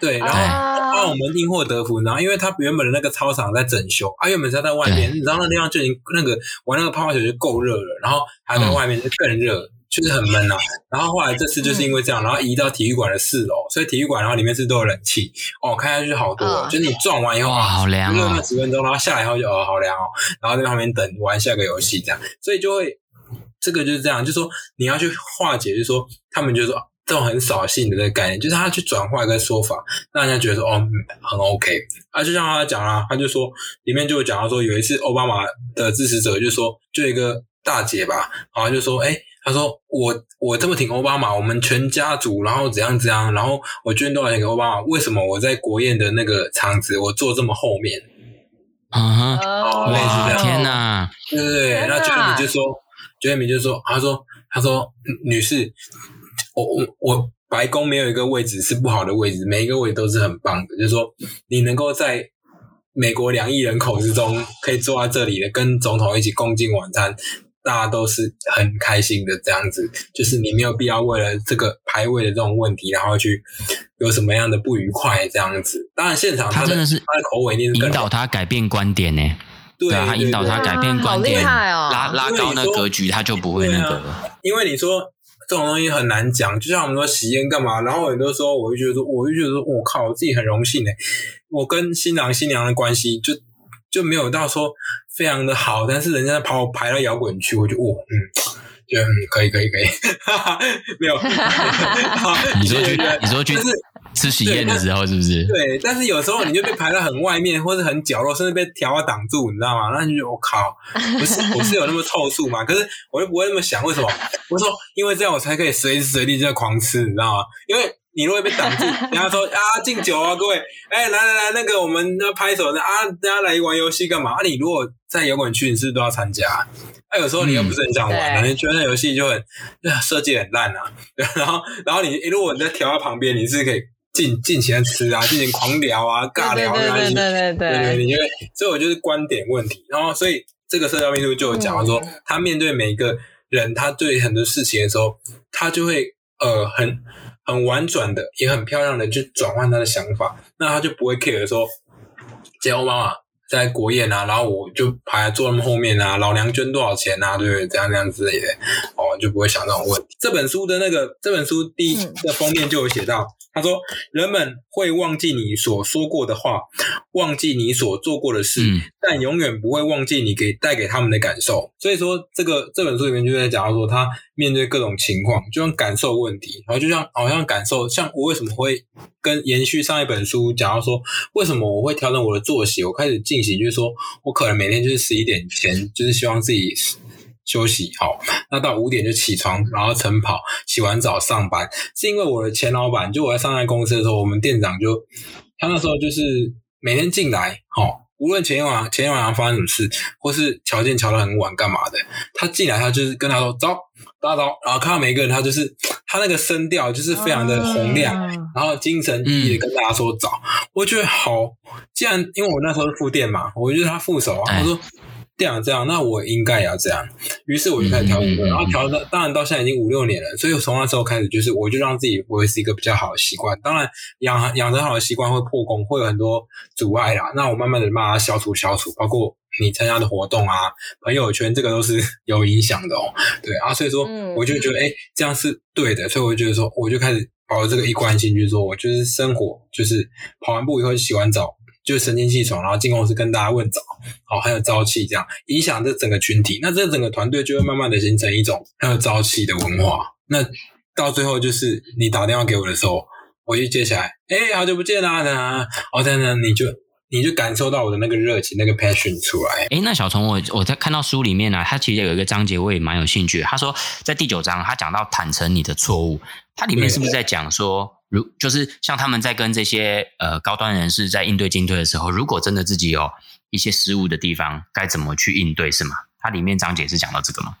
对，然后让我们因祸得福，然后因为他原本的那个操场在整修，啊，原本是在外面，你知道那地方就已经那个玩那个泡泡球就够热了，然后还在外面就更热。嗯就是很闷啊，然后后来这次就是因为这样，然后移到体育馆的四楼，所以体育馆然后里面是都有冷气哦，看下去好多，哦、就是你撞完以后啊，好凉哦，那几分钟，然后下来以后就哦好凉哦，然后在旁边等玩下个游戏这样，所以就会这个就是这样，就是说你要去化解，就是说他们就说这种很扫兴的这个概念，就是他去转化一个说法，让人家觉得说哦很 OK 啊，就像他讲啊，他就说里面就讲到说有一次奥巴马的支持者就说就一个大姐吧，然后就说哎。他说：“我我这么挺奥巴马，我们全家族，然后怎样怎样，然后我捐多少钱给奥巴马？为什么我在国宴的那个场子我坐这么后面？”啊哈！哇！天哪！对对对，那 Jeremy 就说，Jeremy 就说，他说，他说，女士，我我我白宫没有一个位置是不好的位置，每一个位置都是很棒的。就是说，你能够在美国两亿人口之中可以坐在这里的，跟总统一起共进晚餐。大家都是很开心的这样子，就是你没有必要为了这个排位的这种问题，然后去有什么样的不愉快这样子。当然，现场他，他真的是他的口尾，引导他改变观点呢。对，对啊，他引导他改变观点，哦、拉拉高那格局，他就不会那个了。因为你说这种东西很难讲，就像我们说喜宴干嘛，然后很多时候我就觉得说，我就觉得说，我靠，我自己很荣幸诶，我跟新郎新娘的关系就就没有到说。非常的好，但是人家把我排到摇滚区，我就哇，嗯，觉得嗯，可以可以可以，哈哈，没有，你说去，你说去吃喜宴的时候是不是？对，但是有时候你就被排到很外面，或者很角落，甚至被条啊挡住，你知道吗？那你就我靠，不是 我是有那么凑数嘛？可是我又不会那么想，为什么？我说因为这样我才可以随时随地就在狂吃，你知道吗？因为。你如果被挡住，人家说啊敬酒啊，各位，哎、欸、来来来，那个我们要拍手的啊，大家来玩游戏干嘛？啊，你如果在摇滚区，你是不是都要参加？啊，有时候你又不是很想玩，你觉得那游戏就很设计很烂啊。然后然后你如果你在调到旁边，你是可以尽尽情吃啊，进行狂聊啊，尬聊啊，对对对对对，对，对，你觉得所以我就是观点问题。然后所以这个社交秘书就有讲说，他面对每一个人，他对很多事情的时候，他就会呃很。很婉转的，也很漂亮的，去转换他的想法，那他就不会 care 说，今天奥巴马在国宴啊，然后我就排坐他们后面啊，老娘捐多少钱啊，对不对？这样这样之类的，哦，就不会想这种问题。这本书的那个这本书第一的封面就有写到，他说人们会忘记你所说过的话，忘记你所做过的事，嗯、但永远不会忘记你给带给他们的感受。所以说，这个这本书里面就在讲到说，他面对各种情况，就像感受问题，然后就像好像感受，像我为什么会跟延续上一本书讲到说，为什么我会调整我的作息，我开始进行，就是说我可能每天就是十一点前，就是希望自己休息好，那到五点就起床，然后晨跑，洗完澡上班，是因为我的前老板，就我在上那公司的时候，我们店长就他那时候就是每天进来，好。无论前一晚前一晚上发生什么事，或是条件调得很晚干嘛的，他进来他就是跟他说走，大家走，然后看到每一个人，他就是他那个声调就是非常的洪亮，啊、然后精神奕奕的跟大家说早。嗯、我觉得好，既然因为我那时候是副店嘛，我觉得他副手啊，我说。这样这样，那我应该也要这样。于是我就开始调整，然后调到当然到现在已经五六年了，所以从那时候开始，就是我就让自己维持一个比较好的习惯。当然养养成好的习惯会破功，会有很多阻碍啦。那我慢慢的把它消除消除，包括你参加的活动啊、朋友圈，这个都是 有影响的哦。对啊，所以说我就觉得哎，这样是对的，所以我就觉得说，我就开始保持这个一贯性，就是说我就是生活，就是跑完步以后洗完澡。就神清气爽，然后进公司跟大家问早，好，很有朝气，这样影响这整个群体，那这整个团队就会慢慢的形成一种很有朝气的文化。那到最后就是你打电话给我的时候，我就接起来，哎、欸，好久不见啦，啊，哦，等等，你就你就感受到我的那个热情，那个 passion 出来。哎、欸，那小虫，我我在看到书里面呢、啊，他其实有一个章节我也蛮有兴趣，他说在第九章，他讲到坦诚你的错误，他里面是不是在讲说？如就是像他们在跟这些呃高端人士在应对进退的时候，如果真的自己有一些失误的地方，该怎么去应对是吗？它里面章节是讲到这个吗？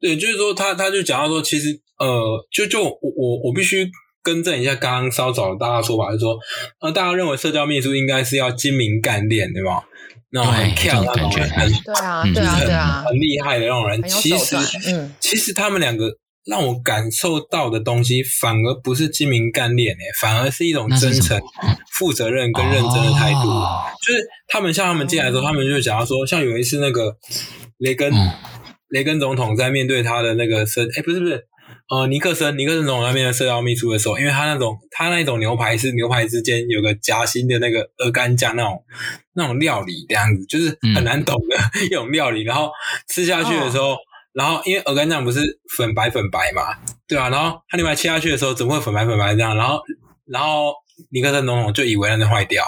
对，就是说他他就讲到说，其实呃，就就我我我必须更正一下刚刚稍早大家的说法，就是说呃，大家认为社交秘书应该是要精明干练，对吧？那种很漂亮，感觉很对啊，对啊，对啊，很厉害的那种人，其实嗯，其实他们两个。让我感受到的东西，反而不是精明干练诶，反而是一种真诚、负责任跟认真的态度。哦、就是他们像他们进来的时候，他们就讲到说，像有一次那个雷根，嗯、雷根总统在面对他的那个社，诶不是不是，呃，尼克森，尼克森总统在面对社交秘书的时候，因为他那种他那种牛排是牛排之间有个夹心的那个鹅肝酱那种那种料理这样子，就是很难懂的 一种料理，然后吃下去的时候。哦然后，因为鹅肝酱不是粉白粉白嘛，对吧、啊？然后他另外切下去的时候，怎么会粉白粉白这样？然后，然后尼克森总统就以为那是坏掉，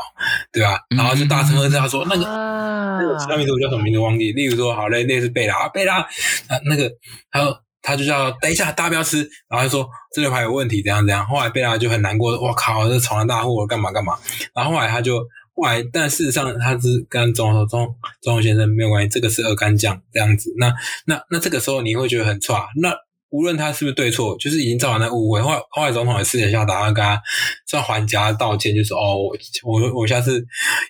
对吧、啊？然后就大声喝他说：“那个，那个其他名字我叫什么名字忘记。例如说，好嘞，那是贝拉，贝拉，啊，那个，他说他就叫等一下，大家不要吃。然后他说这牛排有问题，怎样怎样。后来贝拉就很难过，我靠，这闯了大祸，干嘛干嘛。然后后来他就。后来，但事实上他是跟总统总总统先生没有关系，这个是鹅肝酱这样子。那那那这个时候你会觉得很差。那无论他是不是对错，就是已经造成了误会。后来后来总统也私底下打算跟他算还价道歉，就说哦，我我我下次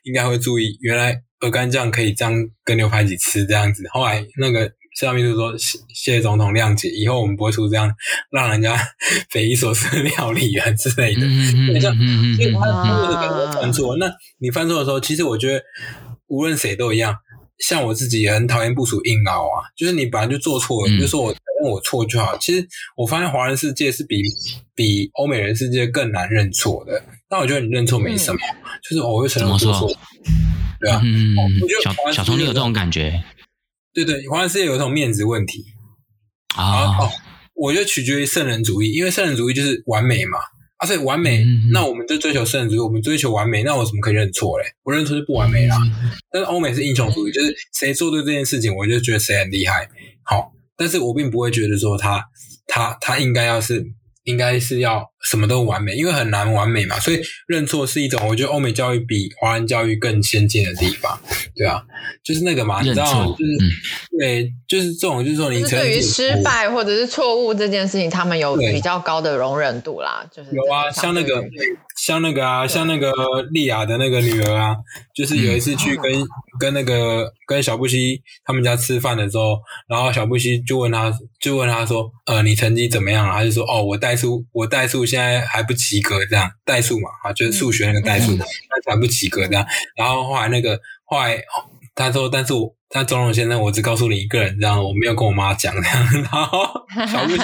应该会注意，原来鹅肝酱可以这样跟牛排一起吃这样子。后来那个。社交秘书说：“谢谢总统谅解，以后我们不会出这样让人家 匪夷所思的料理啊之类的。嗯”像，因为他他的感觉犯错，那你犯错的时候，其实我觉得无论谁都一样。像我自己也很讨厌部署硬凹啊，就是你本来就做错了，你就说我承认我错就好。其实我发现华人世界是比比欧美人世界更难认错的。那我觉得你认错没什么，就是我会承认做错。对啊，小小虫，你有这种感觉？对对，华人世界有一种面子问题啊、oh. 哦，我觉得取决于圣人主义，因为圣人主义就是完美嘛，啊，所以完美，嗯、那我们就追求圣人主义，我们追求完美，那我怎么可以认错嘞？我认错就不完美啦。嗯、但是欧美是英雄主义，就是谁做对这件事情，我就觉得谁很厉害。好，但是我并不会觉得说他他他应该要是。应该是要什么都完美，因为很难完美嘛，所以认错是一种我觉得欧美教育比华人教育更先进的地方，对啊，就是那个嘛，你知道，就是、嗯、对，就是这种，就是说你对于失败或者是错误这件事情，他们有比较高的容忍度啦，就是有啊，像那个像那个啊，像那个莉亚的那个女儿啊，就是有一次去跟、嗯、跟那个跟小布希他们家吃饭的时候，然后小布希就问他，就问他说，呃，你成绩怎么样啊？他就说，哦，我。代数我代数现在还不及格，这样代数嘛啊，就是数学那个代数，那还不及格这样。然后后来那个后来他说，但是我。但钟龙先生，我只告诉你一个人，这样我没有跟我妈讲这样。然后 小布希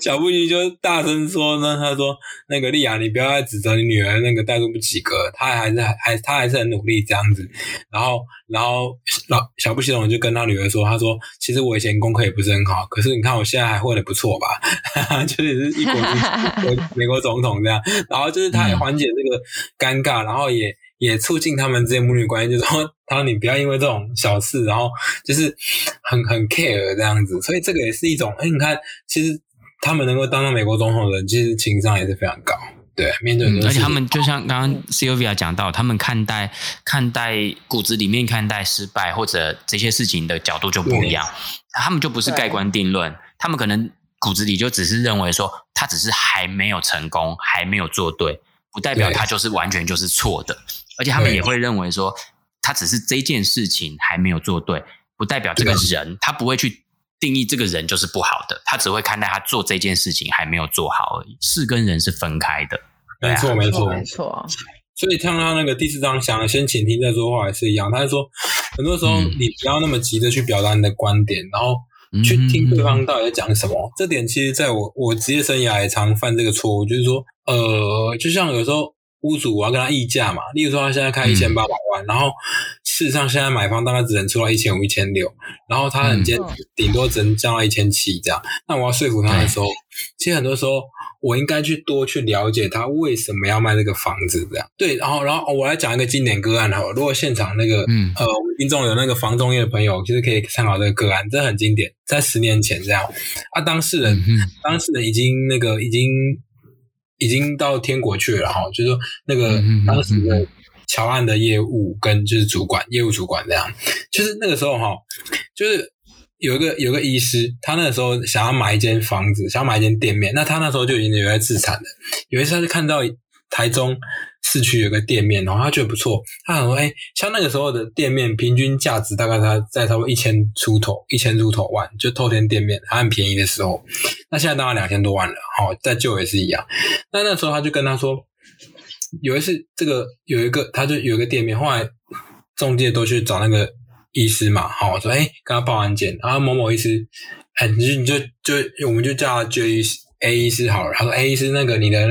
小布希就大声说呢，他说：“那个丽亚，你不要再指责你女儿那个代入不及格，她还是还她还是很努力这样子。”然后然后老小布希龙就跟他女儿说：“他说其实我以前功课也不是很好，可是你看我现在还混的不错吧？就是一国之 美国总统这样。然后就是他也缓解这个尴尬，然后也。”也促进他们之间母女关系，就是说，他说你不要因为这种小事，然后就是很很 care 这样子，所以这个也是一种，哎，你看，其实他们能够当上美国总统的人，其实情商也是非常高，对，面对、嗯，而且他们就像刚刚 Sylvia 讲到，他们看待看待骨子里面看待失败或者这些事情的角度就不一样，他们就不是盖棺定论，他们可能骨子里就只是认为说，他只是还没有成功，还没有做对，不代表他就是完全就是错的。而且他们也会认为说，他只是这件事情还没有做对，不代表这个人他不会去定义这个人就是不好的，他只会看待他做这件事情还没有做好而已。事跟人是分开的，没错，没错，没错。所以像他那个第四章想先倾听再说话也是一样，他就说很多时候你不要那么急着去表达你的观点，然后去听对方到底在讲什么。这点其实在我我职业生涯也常犯这个错误，就是说，呃，就像有时候。屋主我要跟他议价嘛，例如说他现在开一千八百万，嗯，然后事实上现在买方大概只能出到一千五、一千六，然后他很坚持，顶多只能降到一千七这样。那我要说服他的时候，其实很多时候我应该去多去了解他为什么要卖这个房子这样。对，然后然后我来讲一个经典个案好了，如果现场那个、嗯、呃我们听众有那个房中业的朋友，其实可以参考这个个案，这很经典，在十年前这样啊，当事人、嗯、当事人已经那个已经。已经到天国去了哈，就是说那个当时的桥岸的业务跟就是主管业务主管这样，就是那个时候哈，就是有一个有一个医师，他那个时候想要买一间房子，想要买一间店面，那他那时候就已经有在自产了，有一次他就看到台中。市区有个店面，然后他觉得不错。他想说：“哎，像那个时候的店面，平均价值大概他在差不多一千出头，一千出头万，就透天店面还很便宜的时候。那现在当然两千多万了，好，在旧也是一样。那那时候他就跟他说，有一次这个有一个，他就有一个店面，后来中介都去找那个医师嘛，好，说哎，跟他报案件，然后某某医师，哎，你就你就就我们就叫他 J 医师。” A 医师好了，他说 A 医师那个你的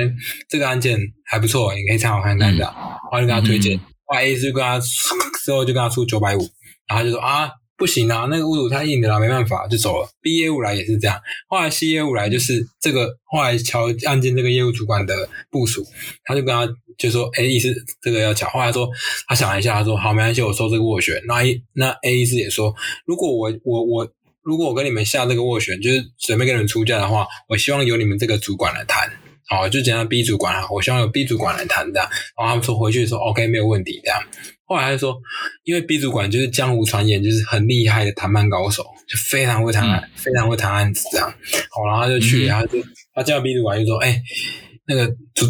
这个案件还不错，你可以参考看看的，然后就跟他推荐。后来 A 医师就跟他之后就跟他出九百五，然后他就说啊不行啊，那个屋主太硬的啦，没办法就走了。B 业务来也是这样，后来 C 业务来就是这个后来乔案件这个业务主管的部署，他就跟他就说 A 医师这个要讲，后来说他想了一下，他说好没关系，我收这个斡旋。那 A 那 A 医师也说，如果我我我。如果我跟你们下这个斡旋，就是准备跟你们出价的话，我希望由你们这个主管来谈，好，就讲到 B 主管啊，我希望由 B 主管来谈这样。然后他们说回去说 OK 没有问题这样。后来他就说，因为 B 主管就是江湖传言，就是很厉害的谈判高手，就非常会谈案，嗯、非常会谈案子这样。好，然后他就去，嗯、然后就他叫 B 主管就说，哎、欸，那个主。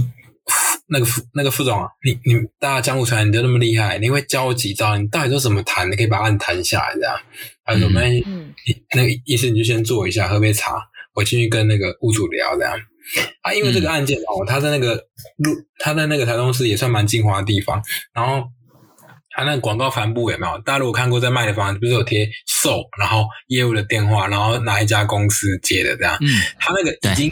那个副那个副总啊，你你大家江湖传言你都那么厉害，你会教我几招？你到底都怎么谈？你可以把案谈下来，这样。他说：“没、嗯，那个意思你就先坐一下，喝杯茶，我进去跟那个屋主聊，这样。啊，因为这个案件哦，他在那个路，他在那个台中市也算蛮精华的地方。然后他那广告帆布有没有？大家如果看过在卖的房子，不是有贴售，然后业务的电话，然后哪一家公司接的这样？嗯，他那个已经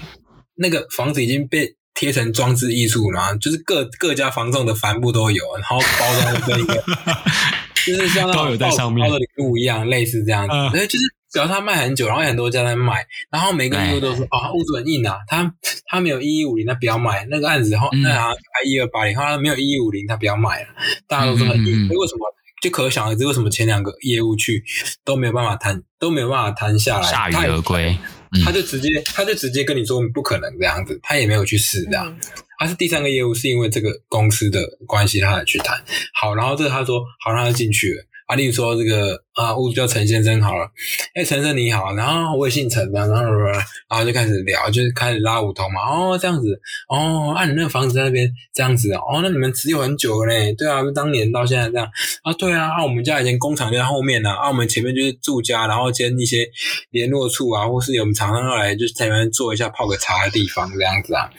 那个房子已经被。贴成装置艺术嘛，就是各各家房仲的帆布都有，然后包装跟一个，就是像那种报报的礼物一样，类似这样子。呃、就是只要他卖很久，然后很多家在卖，然后每个业务都说啊，物主很硬啊，他他没有一一五零，他不要买那个案子，然后那啊一二八零，他没有一一五零，他不要买了，大家都说很硬。为什么？就可想而知，为什么前两个业务去都没有办法谈，都没有办法谈下来，铩羽而归。他就直接，他就直接跟你说不可能这样子，他也没有去试这样。他是第三个业务，是因为这个公司的关系，他才去谈。好，然后这个他说好，让他进去了。啊，例如说这个啊，屋主叫陈先生好了，哎，陈生你好，然后我也姓陈，然后然后就开始聊，就是开始拉五通嘛，哦，这样子，哦，啊，你那个房子在那边这样子哦，那你们持有很久了嘞，对啊，当年到现在这样啊，对啊，啊，我们家以前工厂就在后面呢，啊，我们前面就是住家，然后兼一些联络处啊，或是有我们常常要来就是在那边坐一下泡个茶的地方这样子啊，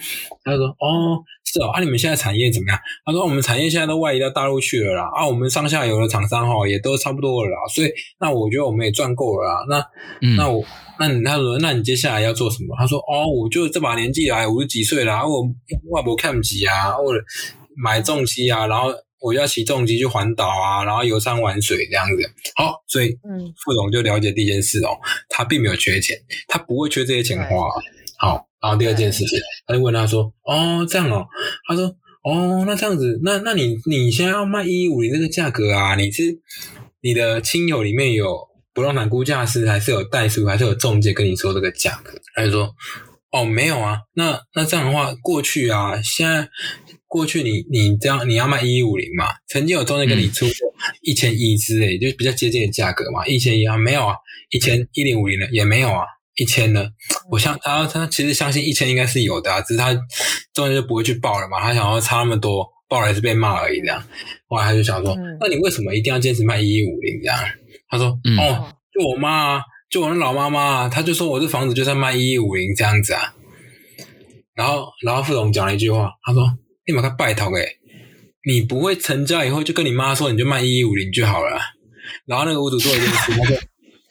他说哦。是哦，啊，你们现在产业怎么样？他说我们产业现在都外移到大陆去了啦，啊，我们上下游的厂商哈也都差不多了啦，所以那我觉得我们也赚够了啦。那、嗯、那我那你他说那你接下来要做什么？他说哦，我就这把年纪来五十几岁了，我外婆看不起啊，我买重机啊，然后。我要骑重机去环岛啊，然后游山玩水这样子。好，所以副总就了解第一件事哦，他并没有缺钱，他不会缺这些钱花。好，然后第二件事情，他就问他说：“哦，这样哦？”他说：“哦，那这样子，那那你你现在要卖一一五零这个价格啊？你是你的亲友里面有不动产估价师，还是有代书，还是有中介跟你说这个价格？”他就说：“哦，没有啊。那那这样的话，过去啊，现在。”过去你你这样你要卖一一五零嘛？曾经有中介跟你出过一千一之类，就比较接近的价格嘛。一千一啊，没有啊，一千一零五零的也没有啊，一千呢？我相他他其实相信一千应该是有的啊，只是他中间就不会去报了嘛。他想要差那么多，报了还是被骂而已这样。后来他就想说，那你为什么一定要坚持卖一一五零这样？他说，哦，就我妈啊，就我那老妈妈啊，他就说我这房子就算卖一一五零这样子啊。然后然后副总讲了一句话，他说。你把他拜托诶，你不会成交以后就跟你妈说，你就卖一一五零就好了。然后那个屋主做一件事，他就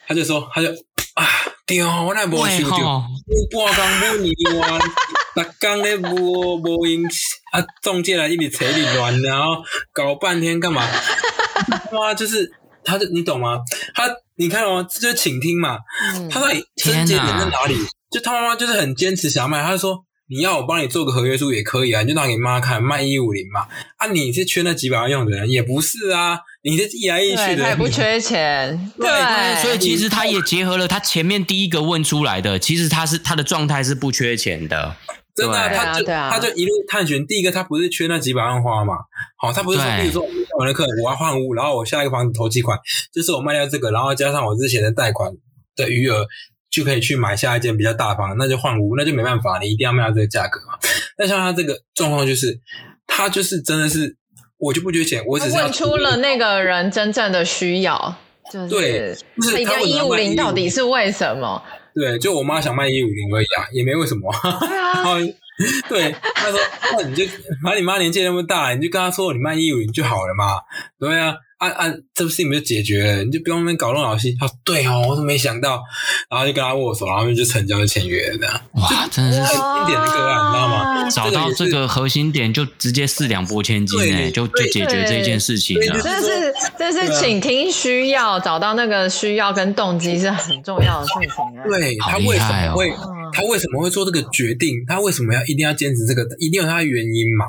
他就说，他就啊，对哦，我那无想到，我半工不离完，那刚咧无无用啊，中介来一直扯一直乱，然后搞半天干嘛？哇，就是他就你懂吗？他你看哦，这就请听嘛。他到底症结点在哪里？就他妈妈就是很坚持想要卖，他就说。你要我帮你做个合约书也可以啊，你就拿给妈看，卖一五零嘛。啊，你是缺那几百万用的人也不是啊，你是一来一去的，他也不缺钱。对，对，所以其实他也结合了他前面第一个问出来的，其实他是他的状态是不缺钱的，真的，他就他就一路探寻。第一个，他不是缺那几百万花嘛，好，他不是说，比如说我的客人我要换屋，然后我下一个房子投几款就是我卖掉这个，然后加上我之前的贷款的余额。就可以去买下一间比较大房，那就换屋，那就没办法，你一定要卖到这个价格嘛。那像他这个状况，就是他就是真的是，我就不缺钱，我只是要问出了那个人真正的需要，就是对，不是他一五零到底是为什么？对，就我妈想卖一五零而已啊，也没为什么。对啊。对，他说：“那你就反正你妈年纪那么大，你就跟她说你卖一五零就好了嘛。”对啊，啊啊，这事情不就解决了？你就不用那边搞那么老细。他说：“对哦，我都没想到？”然后就跟他握手，然后就成交就签约了这样。哇，真的是很经典的个案，你知道吗？找到这个核心点，就直接四两拨千斤哎，就就解决这一件事情了。这是这是倾听需要，找到那个需要跟动机是很重要的事情啊。对，他为什么会？他为什么会做这个决定？他为什么要一定要坚持这个？一定有他的原因嘛？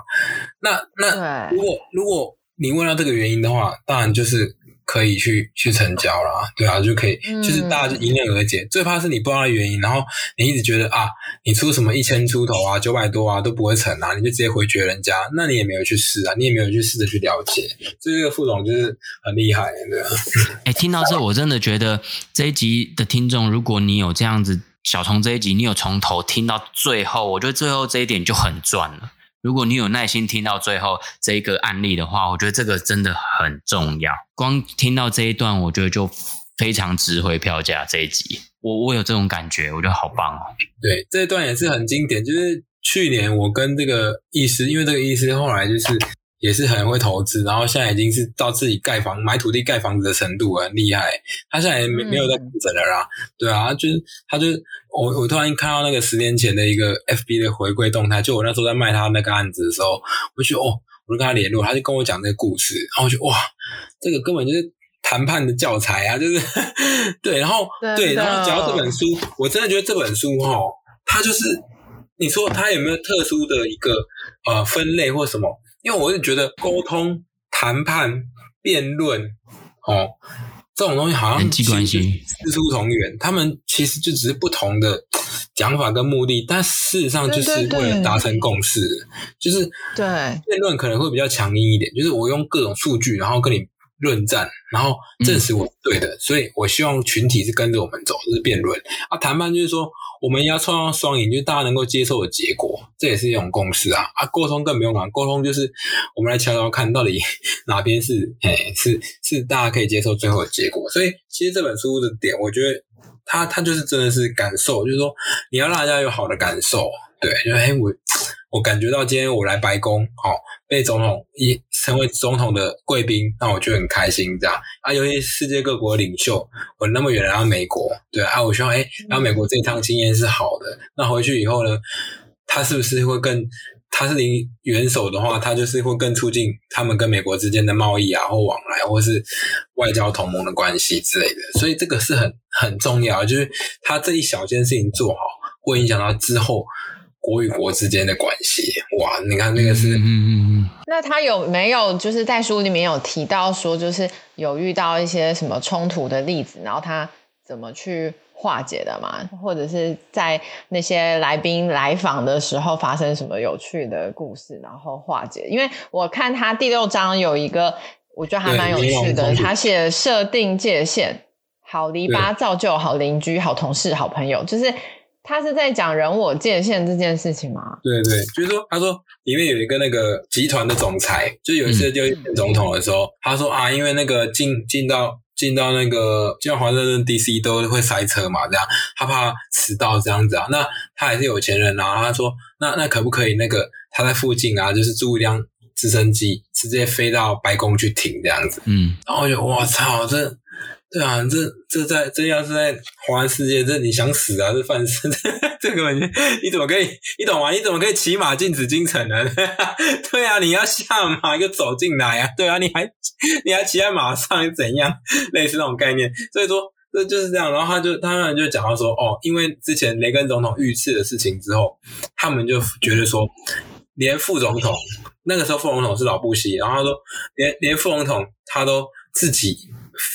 那那如果如果你问到这个原因的话，当然就是可以去去成交了，对啊，就可以，就是大家就迎刃而解。嗯、最怕是你不知道的原因，然后你一直觉得啊，你出什么一千出头啊、九百多啊都不会成啊，你就直接回绝人家，那你也没有去试啊，你也没有去试着去了解。所以这个副总就是很厉害，对啊。哎、欸，听到这，我真的觉得这一集的听众，如果你有这样子。小虫这一集，你有从头听到最后，我觉得最后这一点就很赚了。如果你有耐心听到最后这一个案例的话，我觉得这个真的很重要。光听到这一段，我觉得就非常值回票价。这一集，我我有这种感觉，我觉得好棒哦。对，这一段也是很经典。就是去年我跟这个医师，因为这个医师后来就是。也是很会投资，然后现在已经是到自己盖房、买土地盖房子的程度，很厉害。他现在也没没有在负责了啦，嗯、对啊，就是他就是我我突然看到那个十年前的一个 FB 的回归动态，就我那时候在卖他那个案子的时候，我就哦，我就跟他联络，他就跟我讲这个故事，然后我就哇，这个根本就是谈判的教材啊，就是对，然后对，对，然后讲到这本书，我真的觉得这本书哈，它就是你说它有没有特殊的一个呃分类或什么？因为我是觉得沟通、谈判、辩论，哦，这种东西好像其实师出同源，他们其实就只是不同的讲法跟目的，但事实上就是为了达成共识。就是对辩论可能会比较强硬一点，就是我用各种数据，然后跟你论战，然后证实我是对的，所以我希望群体是跟着我们走，就是辩论。啊，谈判就是说。我们要创造双赢，就是大家能够接受的结果，这也是一种共识啊！啊，沟通更不用讲，沟通就是我们来瞧瞧看到底哪边是，哎，是是大家可以接受最后的结果。所以，其实这本书的点，我觉得它它就是真的是感受，就是说你要让大家有好的感受，对，就哎我我感觉到今天我来白宫，好、哦、被总统一成为总统的贵宾，那我就很开心这样啊。尤其世界各国的领袖，我那么远来到美国，对啊，我希望哎，然后美国这一趟经验是好的。那回去以后呢，他是不是会更？他是领元首的话，他就是会更促进他们跟美国之间的贸易啊，或往来，或是外交同盟的关系之类的。所以这个是很很重要，就是他这一小件事情做好，会影响到之后。国与国之间的关系，哇！你看那个是，嗯嗯嗯。那他有没有就是在书里面有提到说，就是有遇到一些什么冲突的例子，然后他怎么去化解的嘛？或者是在那些来宾来访的时候发生什么有趣的故事，然后化解？因为我看他第六章有一个，我觉得还蛮有趣的，他写设定界限，好篱笆造就好邻居、好同事、好朋友，就是。他是在讲人我界限这件事情吗？对对，就是说，他说里面有一个那个集团的总裁，就有一次就选总统的时候，嗯、他说啊，因为那个进进到进到那个进到华盛顿 DC 都会塞车嘛，这样他怕迟到这样子啊。那他还是有钱人啊，他说那那可不可以那个他在附近啊，就是租一辆直升机，直接飞到白宫去停这样子。嗯，然后我就我操这。对啊，这这在这要是在华人世界，这你想死啊？这犯事，这个你你怎么可以？你懂吗？你怎么可以骑马进紫禁城呢？对啊，你要下马又走进来啊？对啊，你还你还骑在马上又怎样？类似那种概念。所以说这就是这样。然后他就他们就讲到说，哦，因为之前雷根总统遇刺的事情之后，他们就觉得说，连副总统那个时候副总统是老布希，然后他说连连副总统他都自己。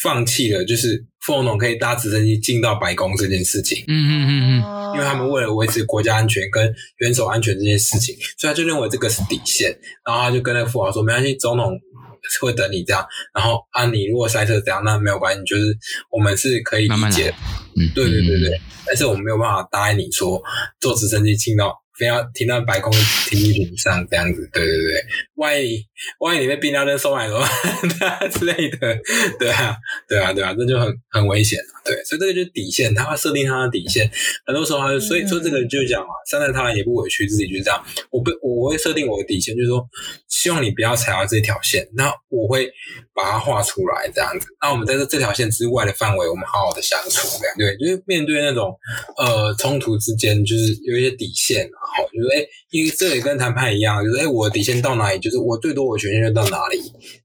放弃了，就是副总统可以搭直升机进到白宫这件事情。嗯嗯嗯嗯，因为他们为了维持国家安全跟元首安全这件事情，所以他就认为这个是底线。然后他就跟那个富豪说：“没关系，总统会等你这样。然后啊，你如果塞车怎样，那没有关系，就是我们是可以理解。慢慢嗯，对对对对。但是我们没有办法答应你说坐直升机进到。”非要停到白宫停机坪上这样子，对对对，万一万一你被宾拉登收买了 之类的，对啊，对啊，对啊，这就很很危险了。对，所以这个就是底线，他要设定他的底线。很多时候他就，所以说这个就讲嘛，善待他人也不委屈自己，就是这样。我不，我会设定我的底线，就是说，希望你不要踩到这条线，那我会把它画出来这样子。那我们在这这条线之外的范围，我们好好的相处，这样对，就是面对那种呃冲突之间，就是有一些底线啊。好，就是哎，因为这也跟谈判一样，就是哎，我的底线到哪里，就是我最多我权限就到哪里，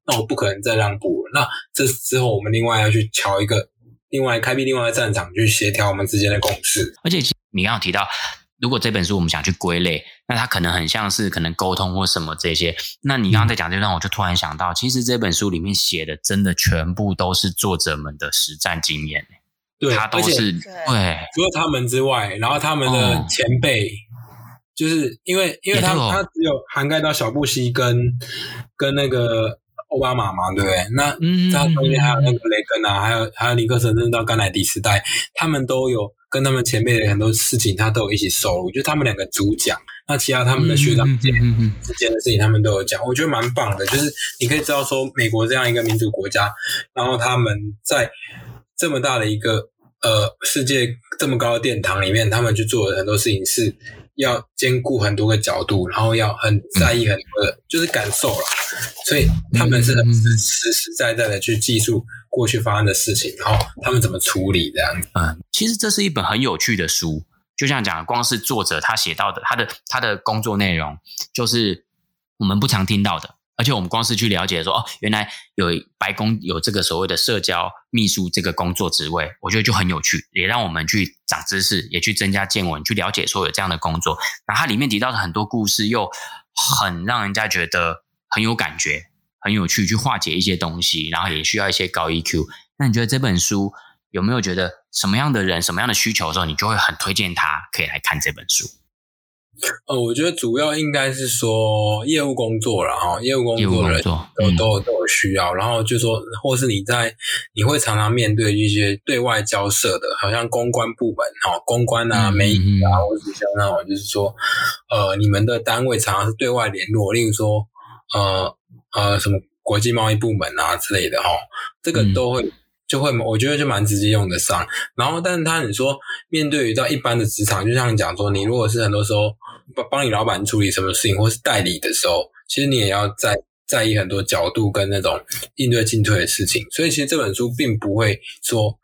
那我不可能再让步了。那这之后，我们另外要去乔一个，另外开辟另外一个战场去协调我们之间的共识。而且你刚刚提到，如果这本书我们想去归类，那它可能很像是可能沟通或什么这些。那你刚刚在讲这段，我就突然想到，其实这本书里面写的真的全部都是作者们的实战经验。对，他都是对，除了他们之外，然后他们的前辈。哦就是因为，因为他他只有涵盖到小布希跟跟那个奥巴马嘛，对不对？那他中间还有那个雷根啊，还有还有尼克森，甚至到甘乃迪时代，他们都有跟他们前辈的很多事情，他都有一起收录。就他们两个主讲，那其他他们的学长姐之间的事情，他们都有讲。我觉得蛮棒的，就是你可以知道说，美国这样一个民主国家，然后他们在这么大的一个呃世界这么高的殿堂里面，他们去做了很多事情是。要兼顾很多个角度，然后要很在意很多的，嗯、就是感受了。所以他们是很实实实在在的去记述过去发生的事情，然后他们怎么处理这样子。嗯，其实这是一本很有趣的书，就像讲，光是作者他写到的，他的他的工作内容，就是我们不常听到的。而且我们光是去了解说，哦，原来有白宫有这个所谓的社交秘书这个工作职位，我觉得就很有趣，也让我们去长知识，也去增加见闻，去了解说有这样的工作。那它里面提到的很多故事，又很让人家觉得很有感觉，很有趣，去化解一些东西，然后也需要一些高 EQ。那你觉得这本书有没有觉得什么样的人、什么样的需求的时候，你就会很推荐他可以来看这本书？呃，我觉得主要应该是说业务工作了哈，业务工作的人都都都有需要，然后就说，或是你在你会常常面对一些对外交涉的，好像公关部门哈，公关啊、媒体啊，或者像那种就是说，呃，你们的单位常常是对外联络，例如说，呃呃，什么国际贸易部门啊之类的哈，这个都会。就会我觉得就蛮直接用得上。然后，但是他你说面对于到一般的职场，就像你讲说，你如果是很多时候帮帮你老板处理什么事情，或是代理的时候，其实你也要在。在意很多角度跟那种应对进退的事情，所以其实这本书并不会说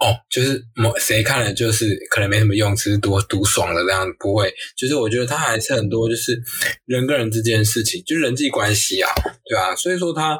哦，就是某谁看了就是可能没什么用，只是多读爽了这样，不会。就是我觉得他还是很多就是人跟人之间的事情，就是人际关系啊，对吧？所以说他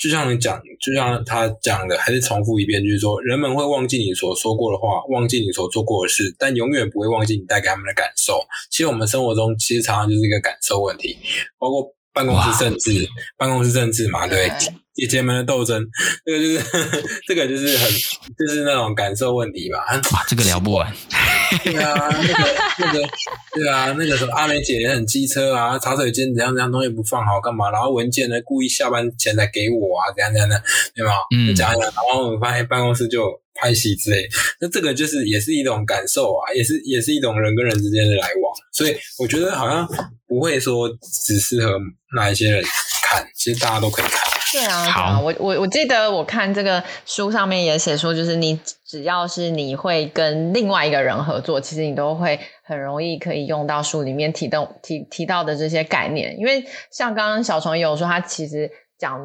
就像你讲，就像他讲的，还是重复一遍，就是说人们会忘记你所说过的话，忘记你所做过的事，但永远不会忘记你带给他们的感受。其实我们生活中其实常常就是一个感受问题，包括。办公室政治，办公室政治嘛，对，姐姐们的斗争，这个就是呵呵 这个就是很就是那种感受问题吧。哇，这个聊不完。对啊，那个那个，对啊，那个什么阿美姐也很机车啊，茶水间怎样怎样东西不放好干嘛？然后文件呢故意下班前才给我啊，怎样怎样的，对吗？嗯，讲一讲，然后我们发现办公室就。拍戏之类，那这个就是也是一种感受啊，也是也是一种人跟人之间的来往，所以我觉得好像不会说只适合哪一些人看，其实大家都可以看。对啊，我我我记得我看这个书上面也写说，就是你只要是你会跟另外一个人合作，其实你都会很容易可以用到书里面提到提提到的这些概念，因为像刚刚小虫也有说，他其实。讲，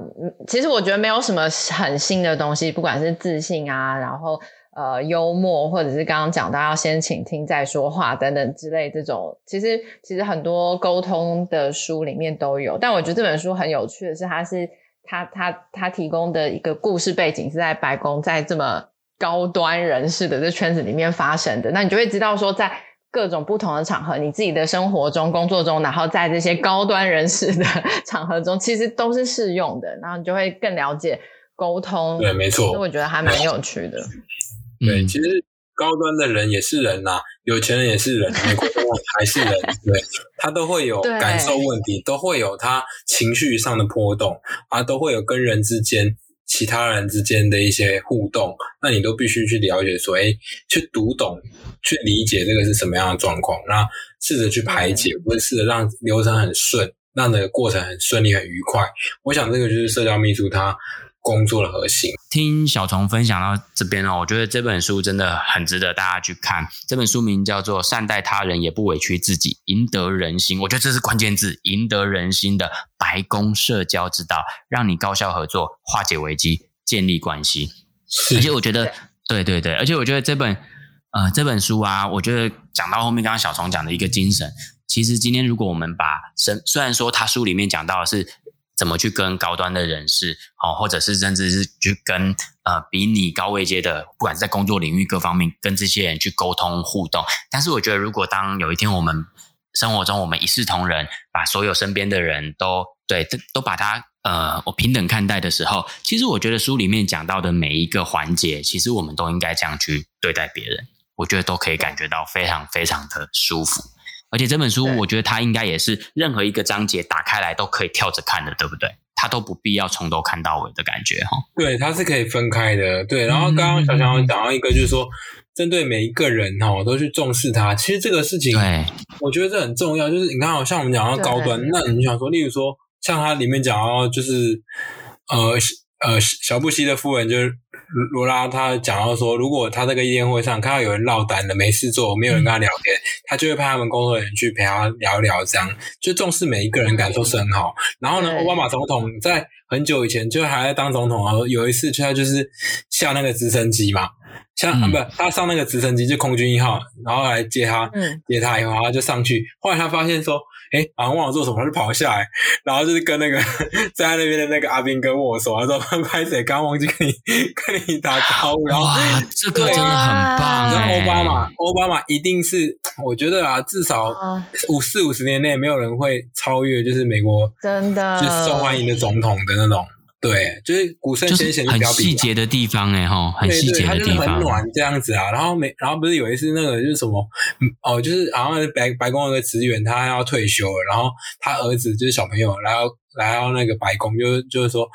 其实我觉得没有什么很新的东西，不管是自信啊，然后呃幽默，或者是刚刚讲到要先倾听再说话等等之类这种，其实其实很多沟通的书里面都有。但我觉得这本书很有趣的是，它是它它它提供的一个故事背景是在白宫，在这么高端人士的这圈子里面发生的，那你就会知道说在。各种不同的场合，你自己的生活中、工作中，然后在这些高端人士的 场合中，其实都是适用的。然后你就会更了解沟通。对，没错。所以我觉得还蛮有趣的。对，其实高端的人也是人呐、啊，有钱人也是人，美国人还是人。对，他都会有感受问题，都会有他情绪上的波动啊，都会有跟人之间。其他人之间的一些互动，那你都必须去了解，说，诶，去读懂，去理解这个是什么样的状况，那试着去排解，或者试着让流程很顺，让这个过程很顺利、很愉快。我想这个就是社交秘书它工作的核心。听小虫分享到这边哦，我觉得这本书真的很值得大家去看。这本书名叫做《善待他人也不委屈自己，赢得人心》。我觉得这是关键字，赢得人心的白宫社交之道，让你高效合作、化解危机、建立关系。而且我觉得，对对对，而且我觉得这本呃这本书啊，我觉得讲到后面，刚刚小虫讲的一个精神，其实今天如果我们把生虽然说他书里面讲到的是。怎么去跟高端的人士，哦，或者是甚至是去跟呃比你高位阶的，不管是在工作领域各方面，跟这些人去沟通互动。但是我觉得，如果当有一天我们生活中我们一视同仁，把所有身边的人都对都都把他呃我平等看待的时候，其实我觉得书里面讲到的每一个环节，其实我们都应该这样去对待别人。我觉得都可以感觉到非常非常的舒服。而且这本书，我觉得它应该也是任何一个章节打开来都可以跳着看的，对不对？它都不必要从头看到尾的感觉，哈。对，它是可以分开的。对，然后刚刚小强讲到一个，就是说针对每一个人哈，都去重视他。其实这个事情，对，我觉得这很重要。就是你看，好像我们讲到高端，那你想说，例如说，像它里面讲到，就是呃。呃，小布希的夫人就是罗拉，他讲到说，如果他这个宴会上看到有人落单了，没事做，没有人跟他聊天，他就会派他们工作人员去陪他聊聊，这样就重视每一个人感受是很好。然后呢，奥巴马总统在很久以前就还在当总统啊，有一次他就是下那个直升机嘛。像、嗯、啊，不，他上那个直升机就空军一号，然后来接他，嗯、接他以后，然后就上去。后来他发现说，哎，好像忘了做什么，他就跑下来，然后就是跟那个站在那边的那个阿斌哥握手，他说：“拍谁？刚忘记跟你跟你打招呼。”然后哇，这个真的很棒。然后奥巴马，奥巴马一定是，我觉得啊，至少五四五十年内没有人会超越，就是美国真的就是受欢迎的总统的那种。对，就是古圣先贤，很细节的地方哎哈，很细节的地方，很暖这样子啊。然后没，然后不是有一次那个就是什么，哦，就是好像白白宫有个职员，他要退休了，然后他儿子就是小朋友来到来到那个白宫，就是就是说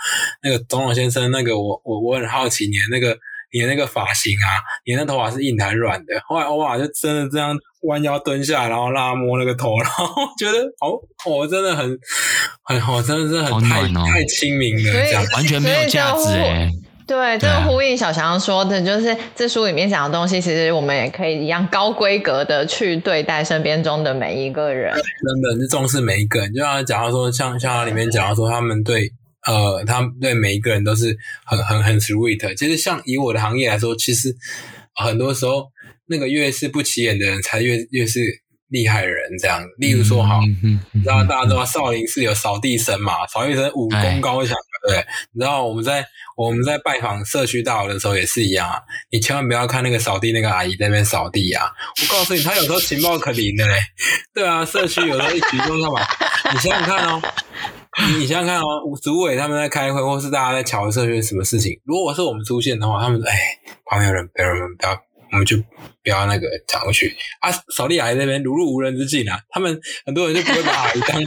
那个总统先生，那个我我我很好奇你的那个你的那个发型啊，你的头发是硬还是软的？后来欧巴就真的这样。弯腰蹲下，然后让他摸那个头，然后觉得哦，我、哦、真的很很，好真的是很太、哦、太亲民了，这样完全没有价值哎。对，这个呼应小强说的，就是这书里面讲的东西，其实我们也可以一样高规格的去对待身边中的每一个人，真的是重视每一个人。就像讲到说，像像他里面讲到说，他们对呃，他们对每一个人都是很很很 sweet。其实像以我的行业来说，其实很多时候那个越是不起眼的人，才越越是。厉害的人这样，例如说，好，你知道大家知道少林寺有扫地僧嘛？扫地僧武功高强，对不对？你知道我们在我们在拜访社区大楼的时候也是一样啊。你千万不要看那个扫地那个阿姨在那边扫地啊！我告诉你，她有时候情报可灵的嘞。对啊，社区有时候一举动干嘛？你想想看哦，你你想想看哦，组委他们在开会，或是大家在乔社区什么事情？如果是我们出现的话，他们说：“哎，旁边有人，别人不要。”我们就不要那个讲过去啊！扫地阿姨那边如入无人之境啊，他们很多人就不会把阿姨当，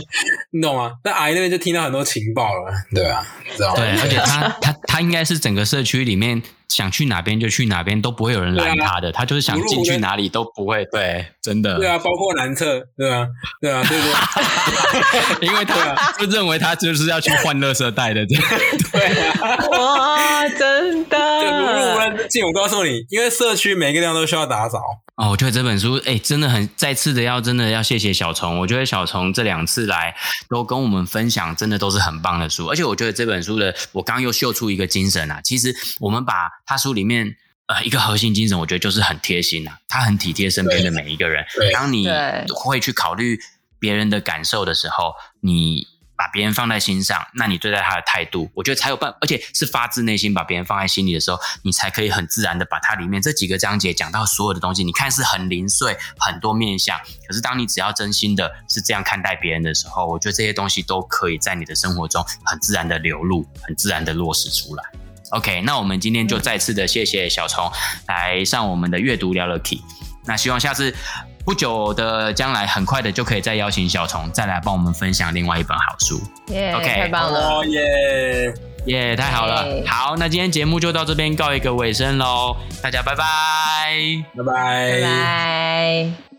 你懂吗？那阿姨那边就听到很多情报了，对啊，知道吗？对，而且他他他应该是整个社区里面。想去哪边就去哪边，都不会有人拦他的。啊、他就是想进去哪里都不会。对，真的。对啊，包括男厕。对啊，对啊，对对。因为他就认为他就是要去换垃圾袋的。对啊。哇，真的。对如入无人进，我告诉你，因为社区每个地方都需要打扫。哦，我觉得这本书，哎，真的很再次的要真的要谢谢小虫。我觉得小虫这两次来都跟我们分享，真的都是很棒的书。而且我觉得这本书的，我刚刚又秀出一个精神啊。其实我们把他书里面呃一个核心精神，我觉得就是很贴心啊。他很体贴身边的每一个人。当你会去考虑别人的感受的时候，你。把别人放在心上，那你对待他的态度，我觉得才有办，而且是发自内心把别人放在心里的时候，你才可以很自然的把它里面这几个章节讲到所有的东西。你看是很零碎，很多面向，可是当你只要真心的是这样看待别人的时候，我觉得这些东西都可以在你的生活中很自然的流露，很自然的落实出来。OK，那我们今天就再次的谢谢小虫来上我们的阅读聊了 Key，那希望下次。不久的将来，很快的就可以再邀请小虫再来帮我们分享另外一本好书。耶，OK，太棒了，耶。耶，太好了。好，那今天节目就到这边告一个尾声喽，大家拜拜，拜拜，拜拜。